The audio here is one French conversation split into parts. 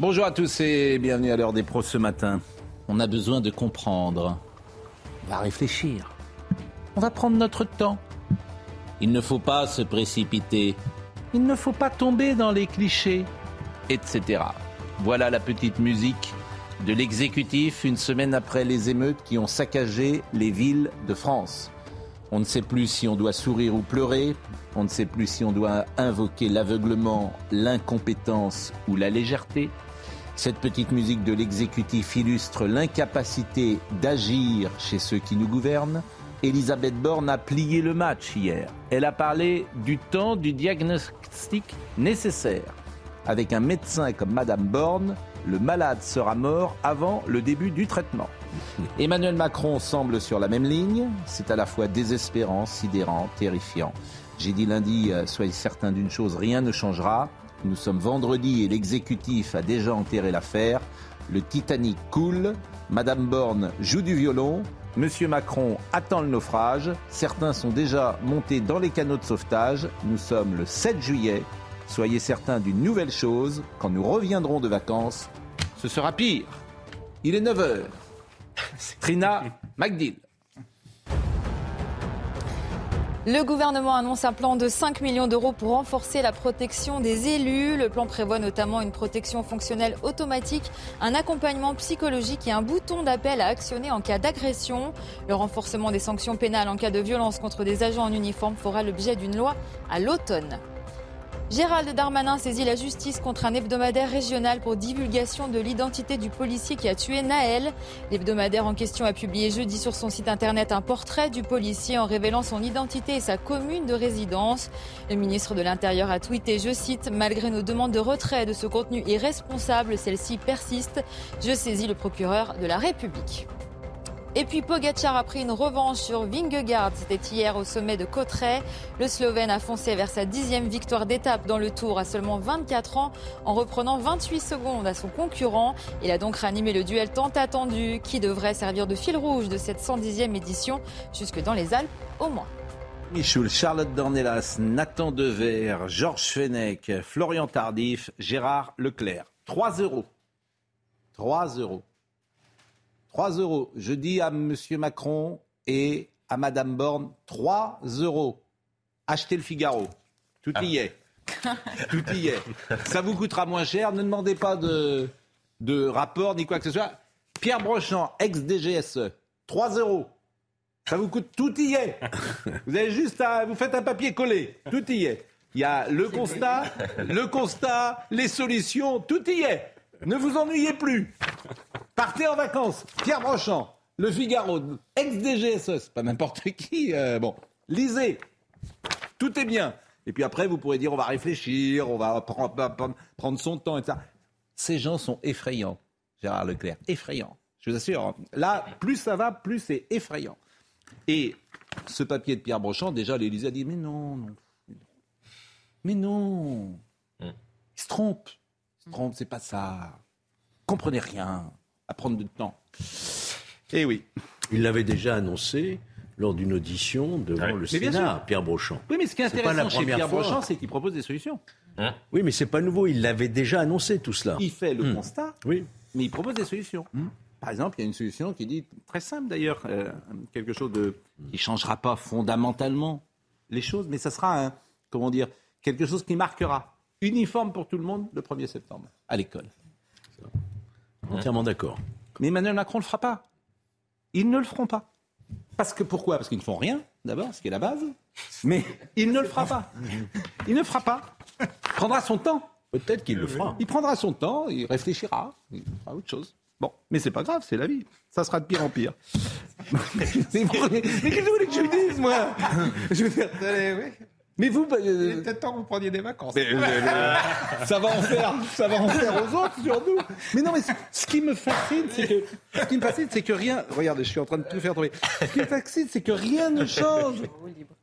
Bonjour à tous et bienvenue à l'heure des pros ce matin. On a besoin de comprendre. On va réfléchir. On va prendre notre temps. Il ne faut pas se précipiter. Il ne faut pas tomber dans les clichés, etc. Voilà la petite musique de l'exécutif une semaine après les émeutes qui ont saccagé les villes de France. On ne sait plus si on doit sourire ou pleurer, on ne sait plus si on doit invoquer l'aveuglement, l'incompétence ou la légèreté. Cette petite musique de l'exécutif illustre l'incapacité d'agir chez ceux qui nous gouvernent. Elisabeth Borne a plié le match hier. Elle a parlé du temps du diagnostic nécessaire. Avec un médecin comme Madame Borne, le malade sera mort avant le début du traitement. Emmanuel Macron semble sur la même ligne. C'est à la fois désespérant, sidérant, terrifiant. J'ai dit lundi, euh, soyez certains d'une chose, rien ne changera. Nous sommes vendredi et l'exécutif a déjà enterré l'affaire. Le Titanic coule, Madame Borne joue du violon, Monsieur Macron attend le naufrage, certains sont déjà montés dans les canaux de sauvetage. Nous sommes le 7 juillet. Soyez certains d'une nouvelle chose, quand nous reviendrons de vacances, ce sera pire. Il est 9h. Trina McDill. Le gouvernement annonce un plan de 5 millions d'euros pour renforcer la protection des élus. Le plan prévoit notamment une protection fonctionnelle automatique, un accompagnement psychologique et un bouton d'appel à actionner en cas d'agression. Le renforcement des sanctions pénales en cas de violence contre des agents en uniforme fera l'objet d'une loi à l'automne. Gérald Darmanin saisit la justice contre un hebdomadaire régional pour divulgation de l'identité du policier qui a tué Naël. L'hebdomadaire en question a publié jeudi sur son site internet un portrait du policier en révélant son identité et sa commune de résidence. Le ministre de l'Intérieur a tweeté, je cite, Malgré nos demandes de retrait de ce contenu irresponsable, celle-ci persiste. Je saisis le procureur de la République. Et puis Pogacar a pris une revanche sur Vingegaard. C'était hier au sommet de Cotteret. Le Slovène a foncé vers sa dixième victoire d'étape dans le Tour à seulement 24 ans en reprenant 28 secondes à son concurrent. Il a donc ranimé le duel tant attendu qui devrait servir de fil rouge de cette 110e édition jusque dans les Alpes au moins. Michoul, Charlotte Dornelas, Nathan Dever, Georges Fenech, Florian Tardif, Gérard Leclerc. 3 euros. 3 euros. 3 euros. Je dis à M. Macron et à Mme Borne 3 euros. Achetez le Figaro. Tout y est. Tout y est. Ça vous coûtera moins cher. Ne demandez pas de, de rapport ni quoi que ce soit. Pierre Brochant, ex-DGSE, 3 euros. Ça vous coûte, tout y est. Vous avez juste à, vous faites un papier collé, tout y est. Il y a le constat, le constat, les solutions, tout y est. Ne vous ennuyez plus. Partez en vacances. Pierre Brochant, Le Figaro, ex-DGSE, pas n'importe qui. euh, bon, lisez. Tout est bien. Et puis après, vous pourrez dire on va réfléchir, on va prendre, prendre- prendre son temps, etc. Ces gens sont effrayants, Gérard Leclerc. Effrayants. Je vous assure. hein. Là, plus ça va, plus c'est effrayant. Et ce papier de Pierre Brochant, déjà, l'Élysée a dit mais non, non. Mais non. Il se trompe. Il se trompe, c'est pas ça. Comprenez rien. À prendre du temps. Eh oui. Il l'avait déjà annoncé lors d'une audition devant le Mais bien Sénat. Pierre Brochant. Oui, mais ce qui est C'est pas la intéressant chez première Pierre fois. Brochant, c'est qu'il propose des solutions. Oui, mais c'est pas nouveau. Il l'avait déjà annoncé tout cela. Il fait le Hmm. constat, Oui. mais il propose des solutions. Par exemple, il y a une solution qui dit, très simple d'ailleurs, euh, quelque chose de, qui ne changera pas fondamentalement les choses, mais ça sera, un, comment dire, quelque chose qui marquera uniforme pour tout le monde le 1er septembre, à l'école. Entièrement d'accord. Mais Emmanuel Macron ne le fera pas. Ils ne le feront pas. Parce que pourquoi? Parce qu'ils ne font rien, d'abord, ce qui est la base. Mais il ne le fera pas. Il ne le fera pas. Il prendra son temps. Peut-être qu'il le fera. Il prendra son temps, il réfléchira, il fera autre chose. Bon, mais c'est pas grave, c'est la vie. Ça sera de pire en pire. mais qu'est-ce que vous voulez que je dise, moi? Je veux dire, Mais vous, bah, Il euh, était temps que vous preniez des vacances. mais, euh, euh, ça va en faire, ça va en faire aux autres sur nous. Mais non, mais ce- qui me fascine, c'est que ce qui me fascine, c'est que rien. Regardez, je suis en train de tout faire tomber. Ce qui me fascine, c'est que rien ne change.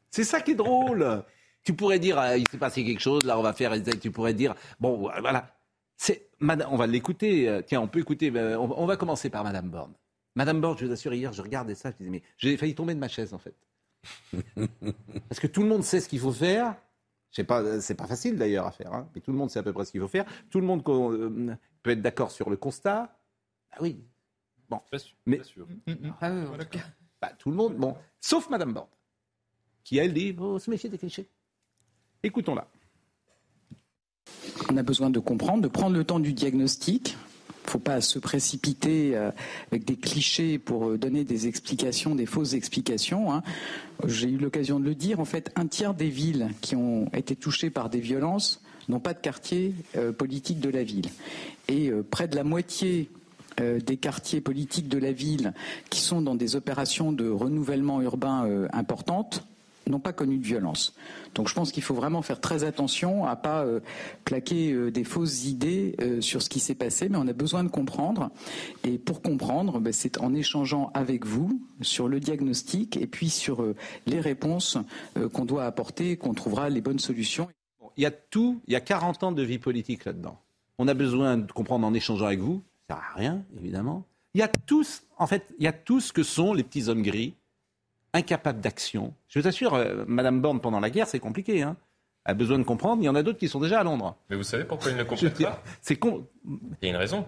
C'est ça qui est drôle. Tu pourrais dire, ah, il s'est passé quelque chose, là, on va faire. Tu pourrais dire, bon, voilà. C'est, on va l'écouter. euh, Tiens, on peut écouter. euh, On, on va commencer par Madame Borne. Madame Borne, je vous assure, hier, je regardais ça, je disais, mais j'ai failli tomber de ma chaise, en fait. Parce que tout le monde sait ce qu'il faut faire. Sais pas, c'est pas facile d'ailleurs à faire, hein, mais tout le monde sait à peu près ce qu'il faut faire. Tout le monde euh, peut être d'accord sur le constat. Ah oui, Pas sûr, Mais- pas sûr. Ah oui, en tout cas. bah, tout le monde, bon, sauf Madame Borne, qui elle dit, faut se méfier des clichés. Écoutons-la. On a besoin de comprendre, de prendre le temps du diagnostic. Il ne faut pas se précipiter euh, avec des clichés pour euh, donner des explications, des fausses explications. hein. J'ai eu l'occasion de le dire. En fait, un tiers des villes qui ont été touchées par des violences n'ont pas de quartier euh, politique de la ville. Et près de la moitié des quartiers politiques de la ville qui sont dans des opérations de renouvellement urbain importantes n'ont pas connu de violence. Donc je pense qu'il faut vraiment faire très attention à pas euh, plaquer euh, des fausses idées euh, sur ce qui s'est passé, mais on a besoin de comprendre. Et pour comprendre, ben, c'est en échangeant avec vous sur le diagnostic et puis sur euh, les réponses qu'on doit apporter, qu'on trouvera les bonnes solutions. Il y a tout, il y a 40 ans de vie politique là-dedans. On a besoin de comprendre en échangeant avec vous, ça sert à rien, évidemment. Il y a tous, en fait, il y a tout ce que sont les petits hommes gris, incapables d'action. Je vous assure, euh, Madame Borne, pendant la guerre, c'est compliqué. Hein. Elle a besoin de comprendre. Il y en a d'autres qui sont déjà à Londres. Mais vous savez pourquoi ils ne comprennent pas C'est con. Il y a une raison.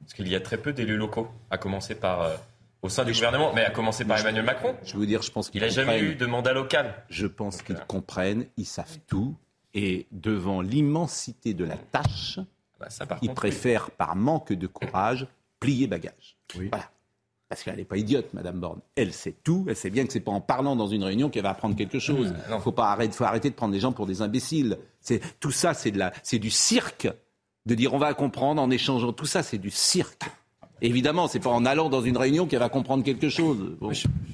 Parce qu'il y a très peu d'élus locaux, à commencer par euh, au sein du gouvernement, mais à commencer par Emmanuel Macron. Je veux dire, je pense qu'ils Il n'a jamais eu de mandat local. Je pense qu'ils Voilà. comprennent, ils savent tout. Et devant l'immensité de la tâche, Bah, ça, par ils contre, oui. préfèrent, par manque de courage, plier bagage. Voilà. Parce qu'elle n'est pas idiote, Madame Borne. Elle sait tout. Elle sait bien que c'est pas en parlant dans une réunion qu'elle va apprendre quelque chose. Mmh, non. faut pas arrêter, faut arrêter de prendre les gens pour des imbéciles. C'est tout ça, c'est de la, c'est du cirque. De dire on va comprendre en échangeant. Tout ça, c'est du cirque. Évidemment, c'est pas en allant dans une réunion qu'elle va comprendre quelque chose. Bon,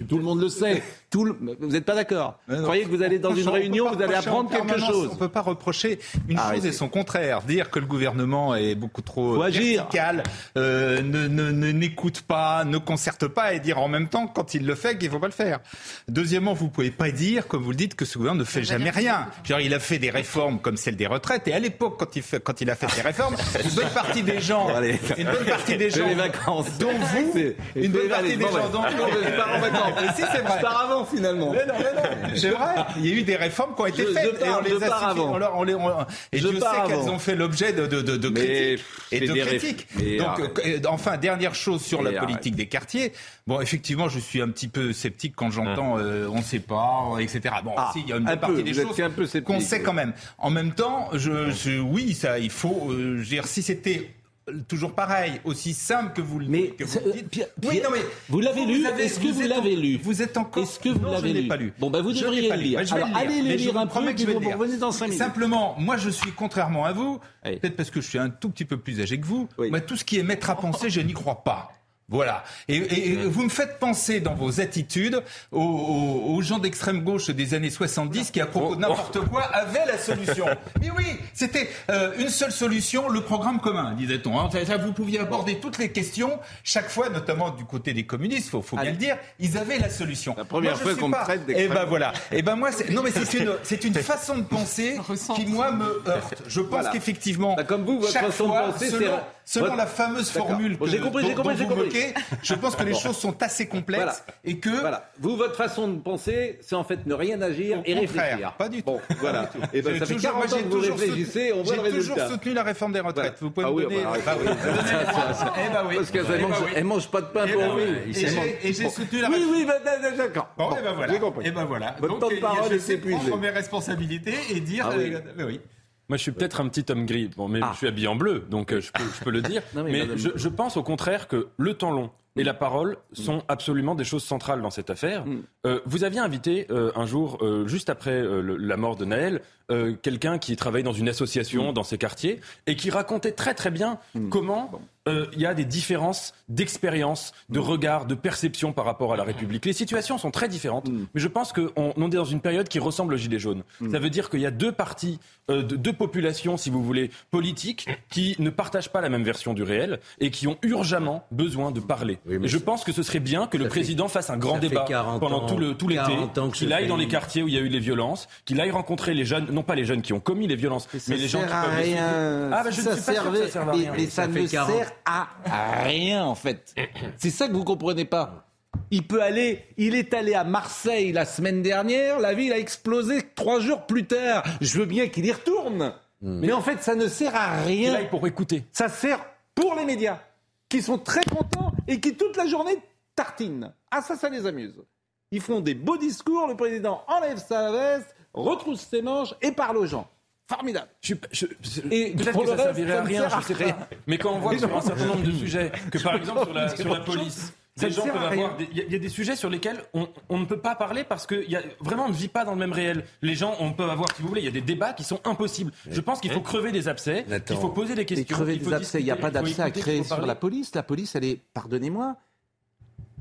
tout le monde le sait. Tout le- Vous n'êtes pas d'accord Vous croyez que vous allez dans une réunion, vous allez apprendre quelque chose On ne peut pas reprocher une chose Arrêtez. et son contraire. Dire que le gouvernement est beaucoup trop Faut vertical, euh, ne ne- ne- n'écoute pas, ne concerte pas et dire en même temps quand il le fait qu'il ne faut pas le faire. Deuxièmement, vous ne pouvez pas dire, comme vous le dites, que ce gouvernement ne fait jamais rien. Genre, il a fait des réformes comme celle des retraites et à l'époque, quand il, fait- quand il a fait ces réformes, une bonne partie des gens, Allez. une bonne partie des gens, les vacances. dont vous, C'est- une bonne partie des gens, dont pars en vacances. Si, c'est vrai. Avant, finalement. Mais non, mais non, c'est vrai. Il y a eu des réformes qui ont été Je- je faites et on les a avant. on leur- on les- on- et Je Dieu sait qu'elles ont fait l'objet de, de, de, de Mais, critiques et de critiques. Donc, arrête. euh, enfin, dernière chose sur Mais la politique des quartiers. Bon, effectivement, je suis un petit peu sceptique quand j'entends euh, on ne sait pas, etc. Bon, Ah, si, il y a une un partie peu, des choses qu'on sait quand même. En même temps, je, je- oui, ça, il faut. euh, je veux dire, si c'était toujours pareil, aussi simple que vous le Mais que vous euh, dites. Pierre- oui, non, mais vous l'avez lu Est-ce que vous l'avez lu Vous êtes encore. Est-ce que vous Non, l'avez je lu pas lu. Bon, ben, vous devriez le lire. Alors, le allez le lire un peu, que je vais vous revenez dans cinq minutes. Simplement, moi je suis contrairement à vous, Oui. peut-être parce que je suis un tout petit peu plus âgé que vous, Oui. moi tout ce qui est mettre à penser, je n'y crois pas. Voilà. Et, et- et vous me faites penser dans vos attitudes aux, aux- aux gens d'extrême gauche des années 70 qui, à propos de n'importe quoi, avaient la solution. Mais oui, c'était euh, une seule solution, le programme commun, disait-on. hein. Vous pouviez aborder toutes les questions, chaque fois, notamment du côté des communistes, faut, faut bien Allez. le dire, ils avaient la solution. La première Moi, fois qu'on me traite Et d'extrême ben voilà. Et ben moi, c'est- non mais c'est une, c'est une façon de penser qui moi me heurte. Je pense Voilà. qu'effectivement, Bah, comme vous, votre chaque façon de fois, penser, selon, selon votre- la fameuse formule Bon, que, j'ai compris, dont- j'ai compris, dont j'ai compris. Je pense que les choses sont assez complexes Voilà. et que Voilà. Vous, votre façon de penser, c'est en fait ne rien agir Au et réfléchir. pas du tout. Bon, voilà. Et ben, J'ai ça fait toujours- 40 moi, ans j'ai que vous réfléchissez, soutenu- on voit le J'ai toujours soutenu la réforme des retraites. Voilà. Vous pouvez Ah me oui, donner. bah, Bah oui, ça, ça, Eh bah oui. Parce qu'elle Eh bah mange, oui. mange pas de pain Eh pour ben oui. Elle Et j'ai- soutenu la Oui, réforme. oui, bah, d'accord. Bon, et ben voilà. J'ai compris. Et ben voilà. Votre temps de euh, parole est épuisé. prendre mes responsabilités et dire. Ah oui. Moi, je suis peut-être un petit homme gris, bon, mais Ah. je suis habillé en bleu, donc euh, je, peux, je peux le dire. Non, mais je, je pense au contraire que le temps long et la parole sont absolument des choses centrales dans cette affaire. Mm. Euh, vous aviez invité euh, un jour, euh, juste après le- la mort de Naël, quelqu'un qui travaille dans une association Mm. dans ces quartiers et qui racontait très très bien comment euh, il y a des différences d'expérience, de regard, de perception par rapport à la République. Les situations sont très différentes, Mm. mais je pense qu'on on est dans une période qui ressemble au Gilet jaune. Ça veut dire qu'il y a deux partis, euh, de- deux populations, si vous voulez, politiques, qui ne partagent pas la même version du réel et qui ont urgemment besoin de parler. Oui, et je pense que ce serait bien que le fait- président fasse un grand débat 40 pendant ans- tout le tout l'été, 40 ans que ce qu'il aille dans les quartiers où il y a eu les violences, qu'il aille rencontrer les jeunes, non pas les jeunes qui ont commis les violences, mais les gens qui sert à peuvent. Ah, bah, je ne ça suis pas sûr que ça serve à rien. ça, Ça fait ne 40. sert à rien en fait. C'est ça que vous comprenez pas. Il peut aller, il est allé à Marseille la semaine dernière, la ville a explosé trois jours plus tard. Je veux bien qu'il y retourne. Mais en fait, ça ne sert à rien. pour écouter. Ça sert pour les médias, qui sont très contents et qui toute la journée tartinent. Ah ça, ça les amuse. Ils font des beaux discours, le président enlève sa veste, retrousse ses manches et parle aux gens. Formidable. Je, je- je- Et pour que le ça reste, servirait à ça ne rien, sert à je sais rien. pas. Mais quand on voit que sur un certain nombre de sujets, que par exemple sur la, sur la police, ne Il y, a- il y a des sujets sur lesquels on, on ne peut pas parler parce que y a, vraiment on ne vit pas dans le même réel. Les gens, on peut avoir, si vous voulez, il y a des débats qui sont impossibles. Je pense qu'il faut crever des abcès, qu'il faut poser des Et questions. crever qu'il faut des abcès, il n'y a pas d'abcès à créer sur la police. La police, elle est, pardonnez-moi,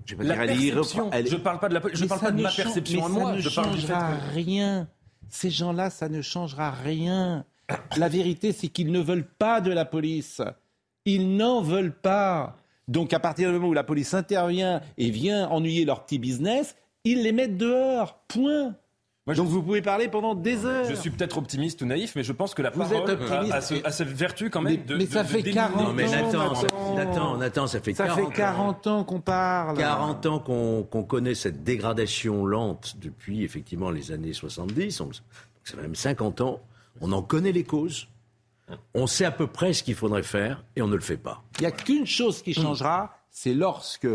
je elle Je parle pas de la police, je Mais parle pas de ne ma perception à moi. ne Je parle du fait que rien. Ces gens-là, ça ne changera rien. La vérité, c'est qu'ils ne veulent pas de la police. Ils n'en veulent pas. Donc, à partir du moment où la police intervient et vient ennuyer leur petit business, ils les mettent dehors. Point. Moi, je- Donc, vous pouvez parler pendant des heures. Je suis peut-être optimiste ou naïf, mais je pense que la Vous parole êtes optimiste a, a ce- et- a cette vertu quand même Mais- de. mais de- ça de fait d'éliminer- 40 Non mais Nathan, ça, Nathan. Nathan, Nathan, ça fait Ça 40 fait 40 ans qu'on parle. 40 ans qu'on connaît cette dégradation lente depuis effectivement les années 70, on- donc ça fait même 50 ans, on en connaît les causes, on sait à peu près ce qu'il faudrait faire et on ne le fait pas. Il n'y a qu'une chose qui changera, c'est lorsque.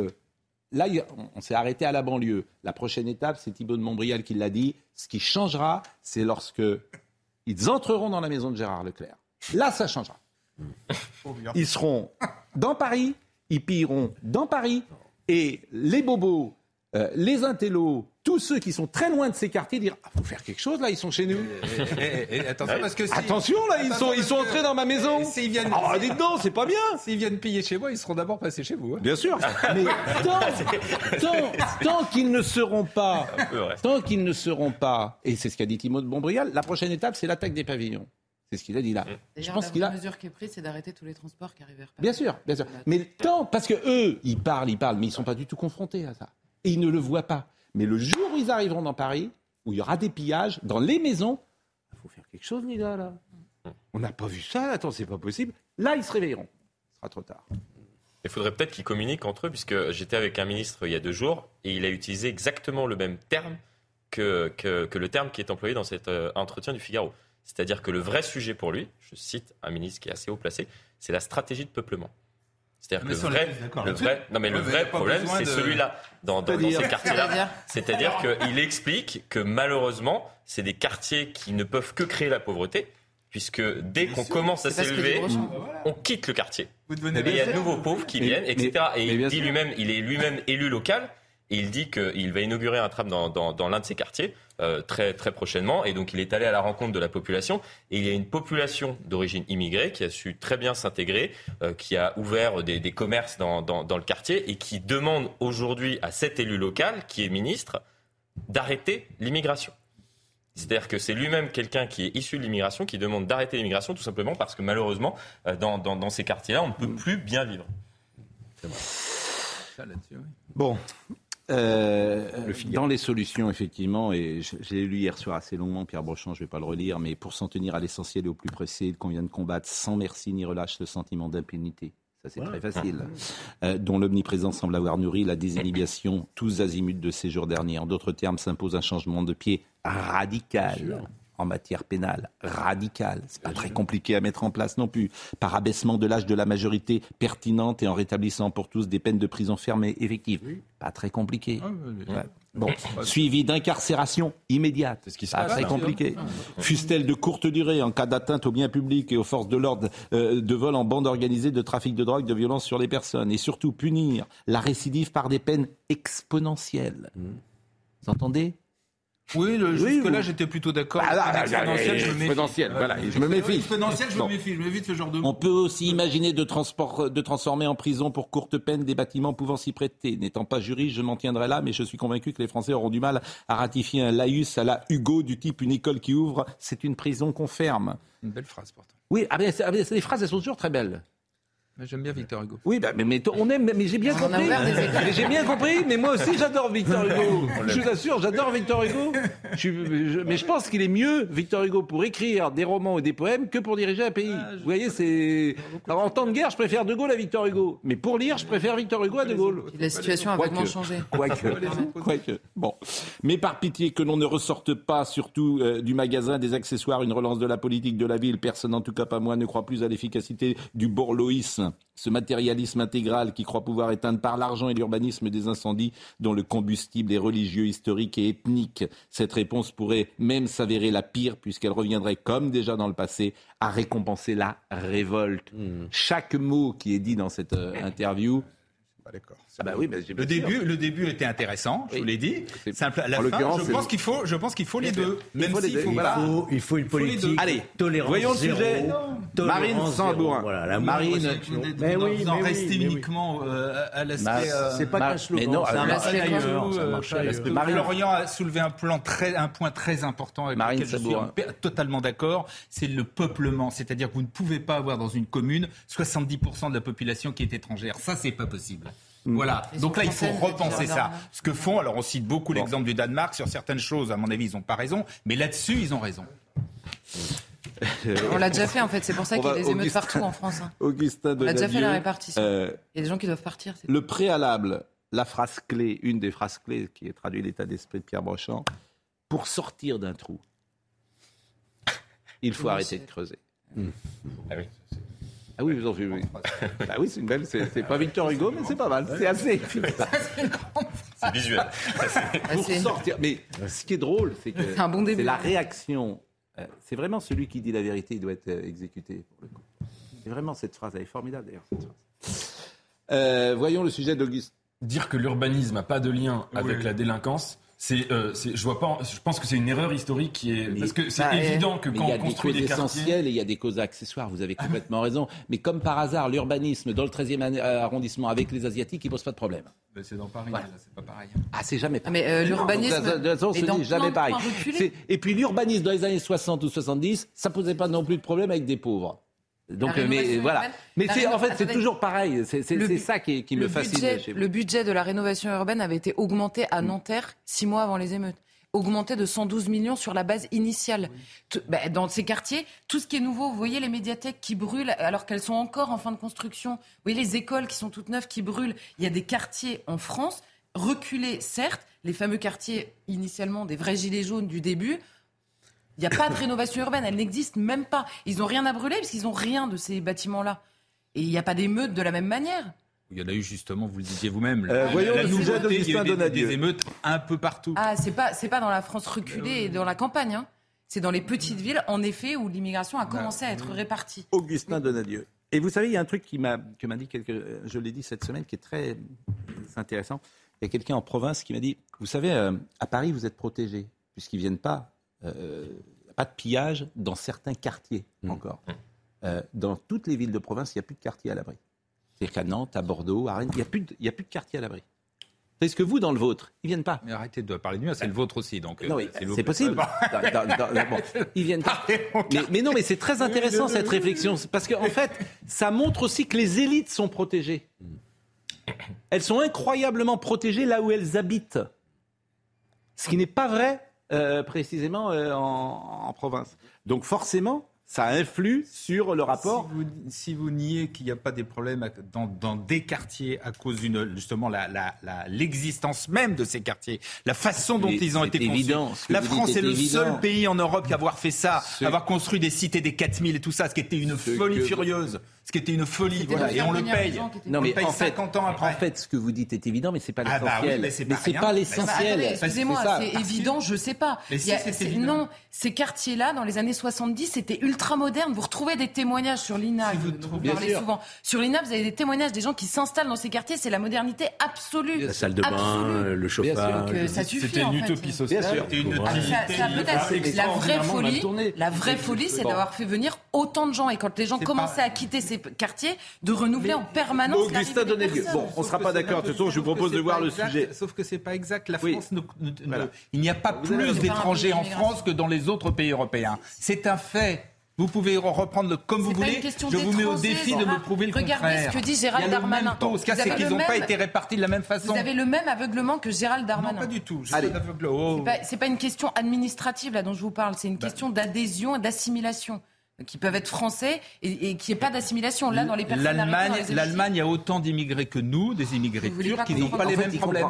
Là, on s'est arrêté à la banlieue. La prochaine étape, c'est Thibault de Montbrial qui l'a dit. Ce qui changera, c'est lorsque ils entreront dans la maison de Gérard Leclerc. Là, ça changera. Ils seront dans Paris, ils pilleront dans Paris, et les bobos, euh, les intellos, tous ceux qui sont très loin de ces quartiers diront Ah, faut faire quelque chose là, ils sont chez nous. Et, et attention parce que si, Attention là, ils Attention, sont, ils sont que- entrés dans ma maison. S'ils viennent, Ah, dites donc, c'est pas bien. s'ils viennent piller chez moi, ils seront d'abord passés chez vous. hein. Bien sûr. Mais tant, tant, tant qu'ils ne seront pas, tant qu'ils ne seront pas, et c'est ce qu'a dit Timo de Montbrial, la prochaine étape, c'est l'attaque des pavillons. C'est ce qu'il a dit là. Je D'ailleurs, pense la qu'il a. mesure qui est prise, c'est d'arrêter tous les transports qui arrivent vers Paris. Bien sûr, bien sûr. Mais tant, parce que eux, ils parlent, ils parlent, mais ils sont pas du tout confrontés à ça. Et ils ne le voient pas. Mais le jour où ils arriveront dans Paris, où il y aura des pillages, dans les maisons, il faut faire quelque chose, les gars, là. On n'a pas vu ça, attends, c'est pas possible. Là, ils se réveilleront. Ce sera trop tard. Il faudrait peut-être qu'ils communiquent entre eux, puisque j'étais avec un ministre il y a deux jours et il a utilisé exactement le même terme que, que, le terme qui est employé dans cet euh, entretien du Figaro. C'est-à-dire que le vrai sujet pour lui, je cite un ministre qui est assez haut placé, c'est la stratégie de peuplement. C'est-à-dire Mais que le vrai, le non mais le vrai problème, c'est de- celui-là dans, dans, ces quartiers-là. C'est-à-dire qu'il explique que malheureusement, c'est des quartiers qui ne peuvent que créer la pauvreté, puisque dès qu'on commence à s'élever, Brochant. on quitte le quartier. Vous devenez Et il y a de nouveaux pauvres qui Mais- viennent, mais- etc. et mais il dit lui-même, il est lui-même élu local. Et il dit qu'il va inaugurer un tram dans, l'un de ses quartiers euh, très, très prochainement. Et donc il est allé à la rencontre de la population. Et il y a une population d'origine immigrée qui a su très bien s'intégrer, euh, qui a ouvert des, commerces dans, dans- le quartier et qui demande aujourd'hui à cet élu local, qui est ministre, d'arrêter l'immigration. C'est-à-dire que c'est lui-même quelqu'un qui est issu de l'immigration qui demande d'arrêter l'immigration tout simplement parce que malheureusement, euh, dans, ces quartiers-là, on ne peut plus bien vivre. Bon. Euh, dans les solutions, effectivement, et l'ai lu hier soir assez longuement, Pierre Brochand, je ne vais pas le relire, mais pour s'en tenir à l'essentiel et au plus pressé, qu'on vient de combattre sans merci ni relâche le sentiment d'impunité. Ça, c'est très facile. Euh, dont l'omniprésence semble avoir nourri la désinhibition tous azimuts de ces jours derniers. En d'autres termes, s'impose un changement de pied radical en matière pénale. Radical. C'est pas très compliqué à mettre en place non plus. Par abaissement de l'âge de la majorité pertinente et en rétablissant pour tous des peines de prison ferme et effectives. Pas très compliqué. Ah, oui, oui. Ouais. Bon, suivi d'incarcération immédiate. C'est ce qui Pas très là. compliqué. Fût-elle de courte durée en cas d'atteinte aux biens publics et aux forces de l'ordre, euh, de vol en bande organisée, de trafic de drogue, de violence sur les personnes. Et surtout punir la récidive par des peines exponentielles. Vous entendez? Oui, le- jusque-là, oui. j'étais plutôt d'accord. Ah, exponentiel, je me méfie. exponentiel, voilà, je me méfie. Exponentiel, je Bon. me méfie. Je ce genre de On peut aussi imaginer de, transport, de transformer en prison pour courte peine des bâtiments pouvant s'y prêter. N'étant pas juriste, je m'en tiendrai là, mais je suis convaincu que les Français auront du mal à ratifier un laïus à la Hugo du type une école qui ouvre, c'est une prison qu'on ferme. Une belle phrase, pourtant. Oui, ah, mais ah, mais les phrases, elles sont toujours très belles. J'aime bien Victor Hugo. Oui, bah, mais, mais on aime, mais j'ai bien On a compris. J'ai bien compris, mais moi aussi j'adore Victor Hugo. Je vous assure, j'adore Victor Hugo. Je suis- je- mais je pense qu'il est mieux, Victor Hugo, pour écrire des romans ou des poèmes que pour diriger un pays. Vous voyez, c'est. Alors, en temps de guerre, je préfère De Gaulle à Victor Hugo. Mais pour lire, je préfère Victor Hugo à De Gaulle. La situation a vraiment changé. Quoique, quoique. Bon. Mais par pitié que l'on ne ressorte pas, surtout euh, du magasin des accessoires, une relance de la politique de la ville. Personne, en tout cas pas moi, ne croit plus à l'efficacité du borloïsme, ce matérialisme intégral qui croit pouvoir éteindre par l'argent et l'urbanisme des incendies dont le combustible est religieux, historique et ethnique. Cette réponse pourrait même s'avérer la pire puisqu'elle reviendrait, comme déjà dans le passé, à récompenser la révolte. Chaque mot qui est dit dans cette euh, interview. Ah bah oui, bah, Le début, le début était intéressant, je Oui. vous l'ai dit. C'est- Simple, à la en fin, l'occurrence, je pense qu'il faut, je pense qu'il faut les deux. Il Même faut deux. faut Il pas- Il faut, il faut une faut les politique. Allez, tolérance voyons le sujet. Marine. Sambourin. Voilà, la Marine, Mais vous oui, en mais oui, restez uniquement euh, à l'aspect. Euh, C'est pas qu'un slogan, mais non, c'est un ailleurs. Euh, parce ailleurs. Marine- Florian a soulevé un plan très, un point très important avec Marine lequel je suis paix- totalement d'accord. C'est le peuplement, c'est-à-dire que vous ne pouvez pas avoir dans une commune 70% de la population qui est étrangère. Ça, c'est pas possible. Voilà. Ils Donc là, il faut repenser ça. Ce que font, alors on cite beaucoup l'exemple du Danemark sur certaines choses. À mon avis, ils n'ont pas raison, mais là-dessus, ils ont raison. On l'a déjà fait en fait, c'est pour ça qu'il y a des émeutes Augustin- partout en France. hein. Augustin On a déjà fait la répartition. euh, Il y a des gens qui doivent partir. le préalable, la phrase clé, une des phrases clés qui traduit l'état d'esprit de Pierre Brochant, pour sortir d'un trou, il faut Oui, arrêter de creuser. Ah oui. Ah oui, vous en oui. Bah oui, c'est une belle, c'est pas Victor Hugo, mais c'est pas mal. C'est assez efficace. C'est visuel. Ah, Pour sortir. Mais ce qui est drôle, c'est que C'est un bon début. c'est la réaction. Euh, C'est vraiment celui qui dit la vérité, il doit être euh, exécuté. C'est vraiment cette phrase, elle est formidable d'ailleurs. cette phrase. Euh, voyons le sujet d'Auguste. Dire que l'urbanisme n'a pas de lien avec Oui. la délinquance, c'est, euh, c'est- je vois pas. Je pense que c'est une erreur historique qui est parce que c'est Bah, évident que mais quand il y a on des construit causes des quartiers, essentielles et il y a des causes accessoires. Vous avez complètement raison. Mais comme par hasard, l'urbanisme dans le 13e an- euh, arrondissement avec les Asiatiques, il pose pas de problème. Ben, C'est dans Paris, Voilà. là, c'est pas pareil. Ah, c'est jamais pareil. Mais, euh, l'urbanisme de toute façon, est c'est dans jamais pareil. Et puis l'urbanisme dans les années 60 ou 70, ça posait pas non plus de problème avec des pauvres. Donc, euh, mais voilà. urbaine- Mais c'est, en fait, c'est toujours pareil. C'est, ça qui, qui me fascine budget, chez vous. le budget de la rénovation urbaine avait été augmenté à Nanterre six mois avant les émeutes. Augmenté de 112 millions sur la base initiale. Ben, dans ces quartiers, tout ce qui est nouveau, vous voyez les médiathèques qui brûlent alors qu'elles sont encore en fin de construction. Vous voyez les écoles qui sont toutes neuves qui brûlent. Il y a des quartiers en France, reculés certes, les fameux quartiers initialement des vrais gilets jaunes du début. Il n'y a pas de rénovation urbaine, elle n'existe même pas. Ils n'ont rien à brûler parce qu'ils n'ont rien de ces bâtiments-là. Et il n'y a pas d'émeutes de la même manière. Il y en a eu justement, vous le disiez vous-même. Euh, la- voyons la nouveauté, il y a eu des- émeutes un peu partout. Ah, c'est pas, c'est pas dans la France reculée et dans la campagne. hein. C'est dans les petites villes, en effet, où l'immigration a commencé à être répartie. Augustin Donadieu. Et vous savez, il y a un truc qui m'a, que m'a dit quelque, euh, je l'ai dit cette semaine, qui est très euh, intéressant. Il y a quelqu'un en province qui m'a dit, vous savez, euh, à Paris, vous êtes protégés, puisqu'ils viennent pas, euh, pas de pillage dans certains quartiers encore. Euh, dans toutes les villes de province, il n'y a plus de quartier à l'abri. C'est-à-dire qu'à Nantes, à Bordeaux, à Rennes, il n'y a, plus de- il y a plus de quartier à l'abri. Est-ce que vous, dans le vôtre, ils viennent pas Mais arrêtez de parler du mien, c'est le vôtre aussi. Donc, non, euh, vous c'est possible. Dans- dans- dans- bon, ils viennent pas. Mais, mais non, mais c'est très intéressant cette réflexion, parce qu'en fait, ça montre aussi que les élites sont protégées. Elles sont incroyablement protégées là où elles habitent. Ce qui n'est pas vrai euh, précisément euh, en, en province. Donc forcément, ça influe sur le rapport. Si vous, si vous niez qu'il n'y a pas des problèmes dans, dans des quartiers à cause d'une justement la- la- la- l'existence même de ces quartiers, la façon dont Mais ils ont été évident, que La France dites est est le évident. seul pays en Europe à avoir fait ça, Ce- avoir construit des cités des 4000 et tout ça, ce qui était une Ce folie que- furieuse. Ce qui était une folie, voilà, et on le paye. Non, On mais paye en fait, 50 ans après. en fait, ce que vous dites est évident, mais c'est pas Ah bah oui, l'essentiel. mais c'est pas Bah, l'essentiel. excusez-moi, ça, c'est évident, je sais pas. Mais si, a-. Non, ces quartiers-là, dans les années 70, c'était ultra moderne. Vous retrouvez des témoignages sur l'INA, Si vous vous parlez sûr. souvent. Sur l'INA, vous avez des témoignages des gens qui s'installent dans ces quartiers. C'est la modernité absolue. La salle de bain, le chauffage. ça suffit C'était une utopie sociale. Bien sûr. C'était une Ah, La vraie folie, la vraie folie, c'est d'avoir fait venir autant de gens et quand les gens commençaient pas- à quitter ces quartiers, de renouveler en permanence. Augustin des personnes. Bon, on sera pas d'accord. De toute façon, je vous propose de voir le sujet. Sauf que c'est pas exact. La Oui. France, ne- ne- ne- Voilà. il n'y a pas plus d'étrangers en France que dans les autres pays européens. C'est un fait. Vous pouvez re- reprendre le comme vous voulez. Je vous mets au défi de me prouver le Regardez contraire. ce que dit Gérald Il y a le Darmanin. même taux. Ce Vous c'est avez qu'ils le n'ont pas même- été répartis de la même façon. Vous avez le même aveuglement que Gérald Non, Darmanin. pas du tout. Oh. C'est pas, c'est pas une question administrative là dont je vous parle, c'est une Bah. question d'adhésion et d'assimilation. Qui peuvent être français et, et qui n'est pas d'assimilation. Là, dans les personnes L'Allemagne, l'Allemagne a autant d'immigrés que nous, des immigrés turcs, qui n'ont pas les mêmes problèmes.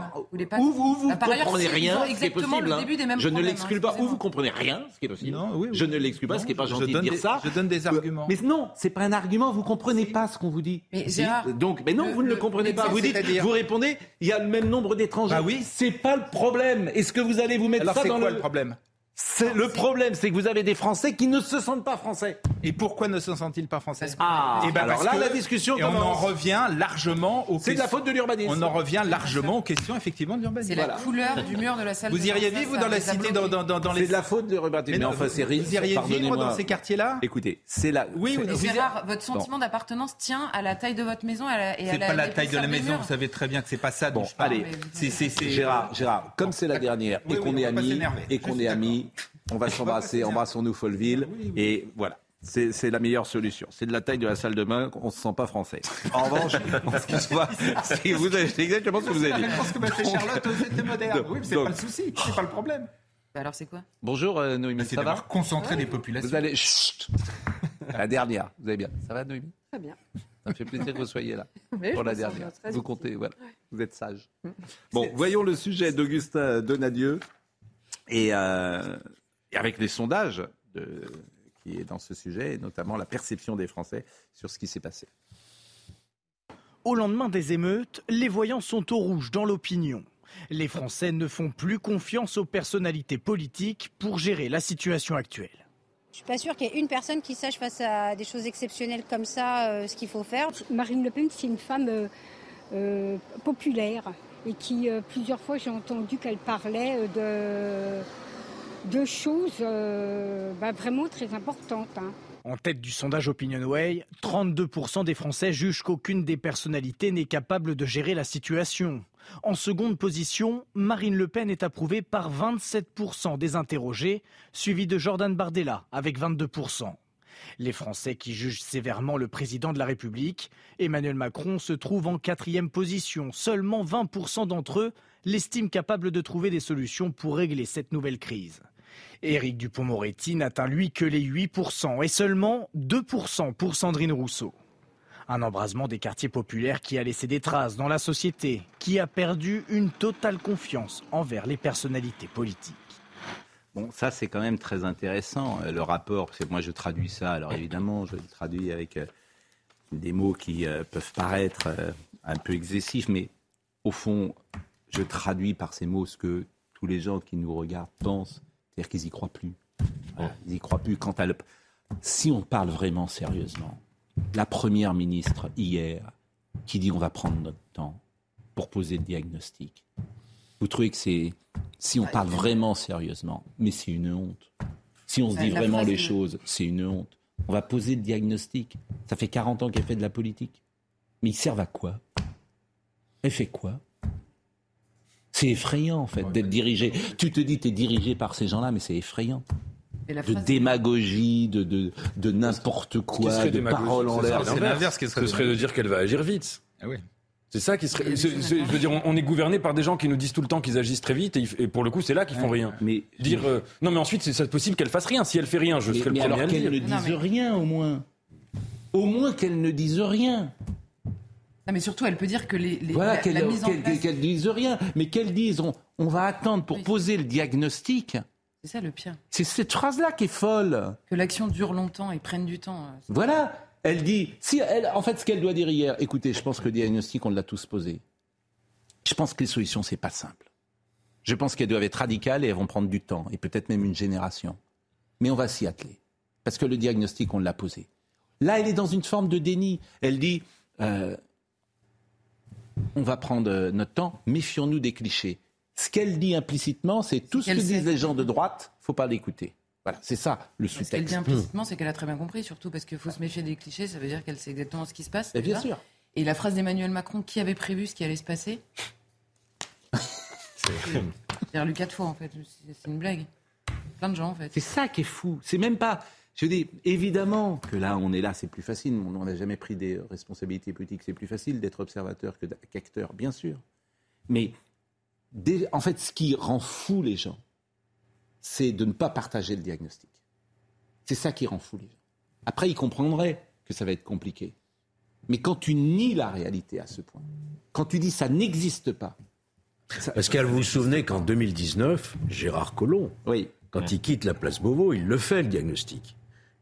Ou vous, vous Bah, ailleurs, comprenez rien, ce qui est exactement possible. le hein. début des mêmes Je ne problèmes, l'exclus hein, pas. Ou vous comprenez rien, ce qui est possible. Non, oui, oui. Je ne l'exclus pas, Non, ce qui n'est pas je gentil de donne dire des- ça. je donne des arguments. Mais non, c'est pas un argument. Vous comprenez pas ce qu'on vous dit. Mais. Gérard, Donc, mais non, le- vous ne le le- comprenez pas. Vous dites, vous répondez, il y a le même nombre d'étrangers. Bah oui. C'est pas le problème. Est-ce que vous allez vous mettre Alors ça c'est dans le problème? C'est le problème, c'est que vous avez des Français qui ne se sentent pas français. Et pourquoi ne se sentent-ils pas français? Ah, Eh ben, alors là, que- la discussion et on en revient largement aux C'est de la questions- faute de l'urbanisme. On en revient largement aux questions effectivement de l'urbanisme. c'est la couleur du mur de la salle de Vous iriez vivre dans la les cité, dans, bloqués. dans, dans, dans C'est les... de la faute de l'urbanisme. Mais non, enfin, c'est vous, ri- vous iriez vivre dans ces quartiers-là? Écoutez, c'est la. Oui, vous disiez- Gérard, votre sentiment d'appartenance tient à la taille de votre maison et à la, et C'est pas la taille de la maison, vous savez très bien que c'est pas ça Bon, allez. mais- C'est- Gérard, Gérard, comme c'est la dernière et qu'on on est amis et qu'on est amis, on va s'embrasser, embrassons-nous Folleville Oui, oui. et voilà. C'est la meilleure solution. C'est de la taille de la salle de bain, on se sent pas français. En revanche, c'est exactement ce que vous avez dit. Je pense que bah, c'est Charlotte aux étés modernes. Oui, mais c'est Donc- pas le souci, c'est pas le problème. Bah alors c'est quoi? Bonjour euh, Noémie, C'est ça va? d'avoir concentré les populations. Vous allez chut. La dernière, vous allez bien. Ça va Noémie? Très bien. Ça me fait plaisir que vous soyez là pour la dernière. Vous comptez, voilà. Vous êtes sage. Bon, voyons le sujet d'Augustin Donadieu et, euh, et avec les sondages de- qui est dans ce sujet, et notamment la perception des Français sur ce qui s'est passé. Au lendemain des émeutes, les voyants sont au rouge dans l'opinion. Les Français ne font plus confiance aux personnalités politiques pour gérer la situation actuelle. Je suis pas sûre qu'il y ait une personne qui sache face à des choses exceptionnelles comme ça euh, ce qu'il faut faire. Marine Le Pen, c'est une femme euh, euh, populaire et qui, euh, plusieurs fois, j'ai entendu qu'elle parlait euh, de, choses euh, bah, vraiment très importantes. hein. En tête du sondage OpinionWay, 32% des Français jugent qu'aucune des personnalités n'est capable de gérer la situation. En seconde position, Marine Le Pen est approuvée par 27% des interrogés, suivi de Jordan Bardella avec 22%. Les Français qui jugent sévèrement le président de la République, Emmanuel Macron, se trouve en quatrième position. Seulement 20% d'entre eux l'estiment capable de trouver des solutions pour régler cette nouvelle crise. Éric Dupont-Moretti n'atteint lui que les 8% et seulement 2% pour Sandrine Rousseau. Un embrasement des quartiers populaires qui a laissé des traces dans la société, qui a perdu une totale confiance envers les personnalités politiques. Bon, ça c'est quand même très intéressant, euh, le rapport, parce que moi je traduis ça, alors évidemment je le traduis avec euh, des mots qui euh, peuvent paraître un peu excessifs, mais au fond, je traduis par ces mots ce que tous les gens qui nous regardent pensent, c'est-à-dire qu'ils y croient plus. Ils y croient plus. Si on parle vraiment sérieusement, la première ministre hier qui dit on va prendre notre temps pour poser le diagnostic, vous trouvez que c'est si on parle vraiment sérieusement, mais c'est une honte. Si on se dit vraiment les choses, c'est une honte. On va poser le diagnostic. Ça fait 40 ans qu'elle fait de la politique. Mais ils servent à quoi? Elle fait quoi? C'est effrayant, en fait, d'être dirigé. Tu te dis, tu es dirigé par ces gens-là, mais c'est effrayant. De démagogie, de, de, de n'importe quoi, de paroles en l'air. C'est l'inverse Ce serait de dire qu'elle va agir vite. Ah oui. C'est ça qui serait. c'est- c'est- je veux dire, on, on est gouverné par des gens qui nous disent tout le temps qu'ils agissent très vite et, pour le coup, c'est là qu'ils font rien. Mais, Dire euh, non, mais ensuite, c'est c'est possible qu'elle fasse rien. Si elle fait rien, je mais, serai mais le premier alors à le qu'elle dire. ne Non, dise mais- rien, au moins. Au moins qu'elle ne dise rien. Non, mais surtout, elle peut dire que les, les- Voilà, la, qu'elle la mise en qu'elle- place- qu'elle dise rien, mais qu'elle dise on, on va attendre pour Oui. poser le diagnostic. C'est ça le pire. C'est cette phrase-là qui est folle. Que l'action dure longtemps et prenne du temps. euh, Voilà. Elle dit, si elle, en fait, ce qu'elle doit dire hier, écoutez, je pense que le diagnostic, on l'a tous posé. Je pense que les solutions, c'est pas simple. Je pense qu'elles doivent être radicales et elles vont prendre du temps, et peut-être même une génération. Mais on va s'y atteler. Parce que le diagnostic, on l'a posé. Là, elle est dans une forme de déni. Elle dit, euh, on va prendre euh, notre temps, méfions-nous des clichés. Ce qu'elle dit implicitement, c'est tout ce que disent les gens de droite, faut pas l'écouter. Voilà, c'est ça le Ce qu'elle dit sous-texte. implicitement, c'est qu'elle a très bien compris, surtout parce qu'il faut se méfier des clichés, ça veut dire qu'elle sait exactement ce qui se passe. Bien sûr. Et la phrase d'Emmanuel Macron, qui avait prévu ce qui allait se passer? C'est lu quatre fois, en fait. C'est une blague. Plein de gens, en fait. C'est ça qui est fou. C'est même pas. Je dis, évidemment que là, on est là, c'est plus facile. On n'a jamais pris des responsabilités politiques. C'est plus facile d'être observateur que qu'acteur, bien sûr. Mais en fait, ce qui rend fou les gens, c'est de ne pas partager le diagnostic. C'est ça qui rend fou les gens. Après, ils comprendraient que ça va être compliqué. Mais quand tu nies la réalité à ce point, quand tu dis ça n'existe pas, Parce qu'elle vous vous souvenez qu'en 2019, Gérard Collomb, quand il quitte la place Beauvau, il le fait le diagnostic.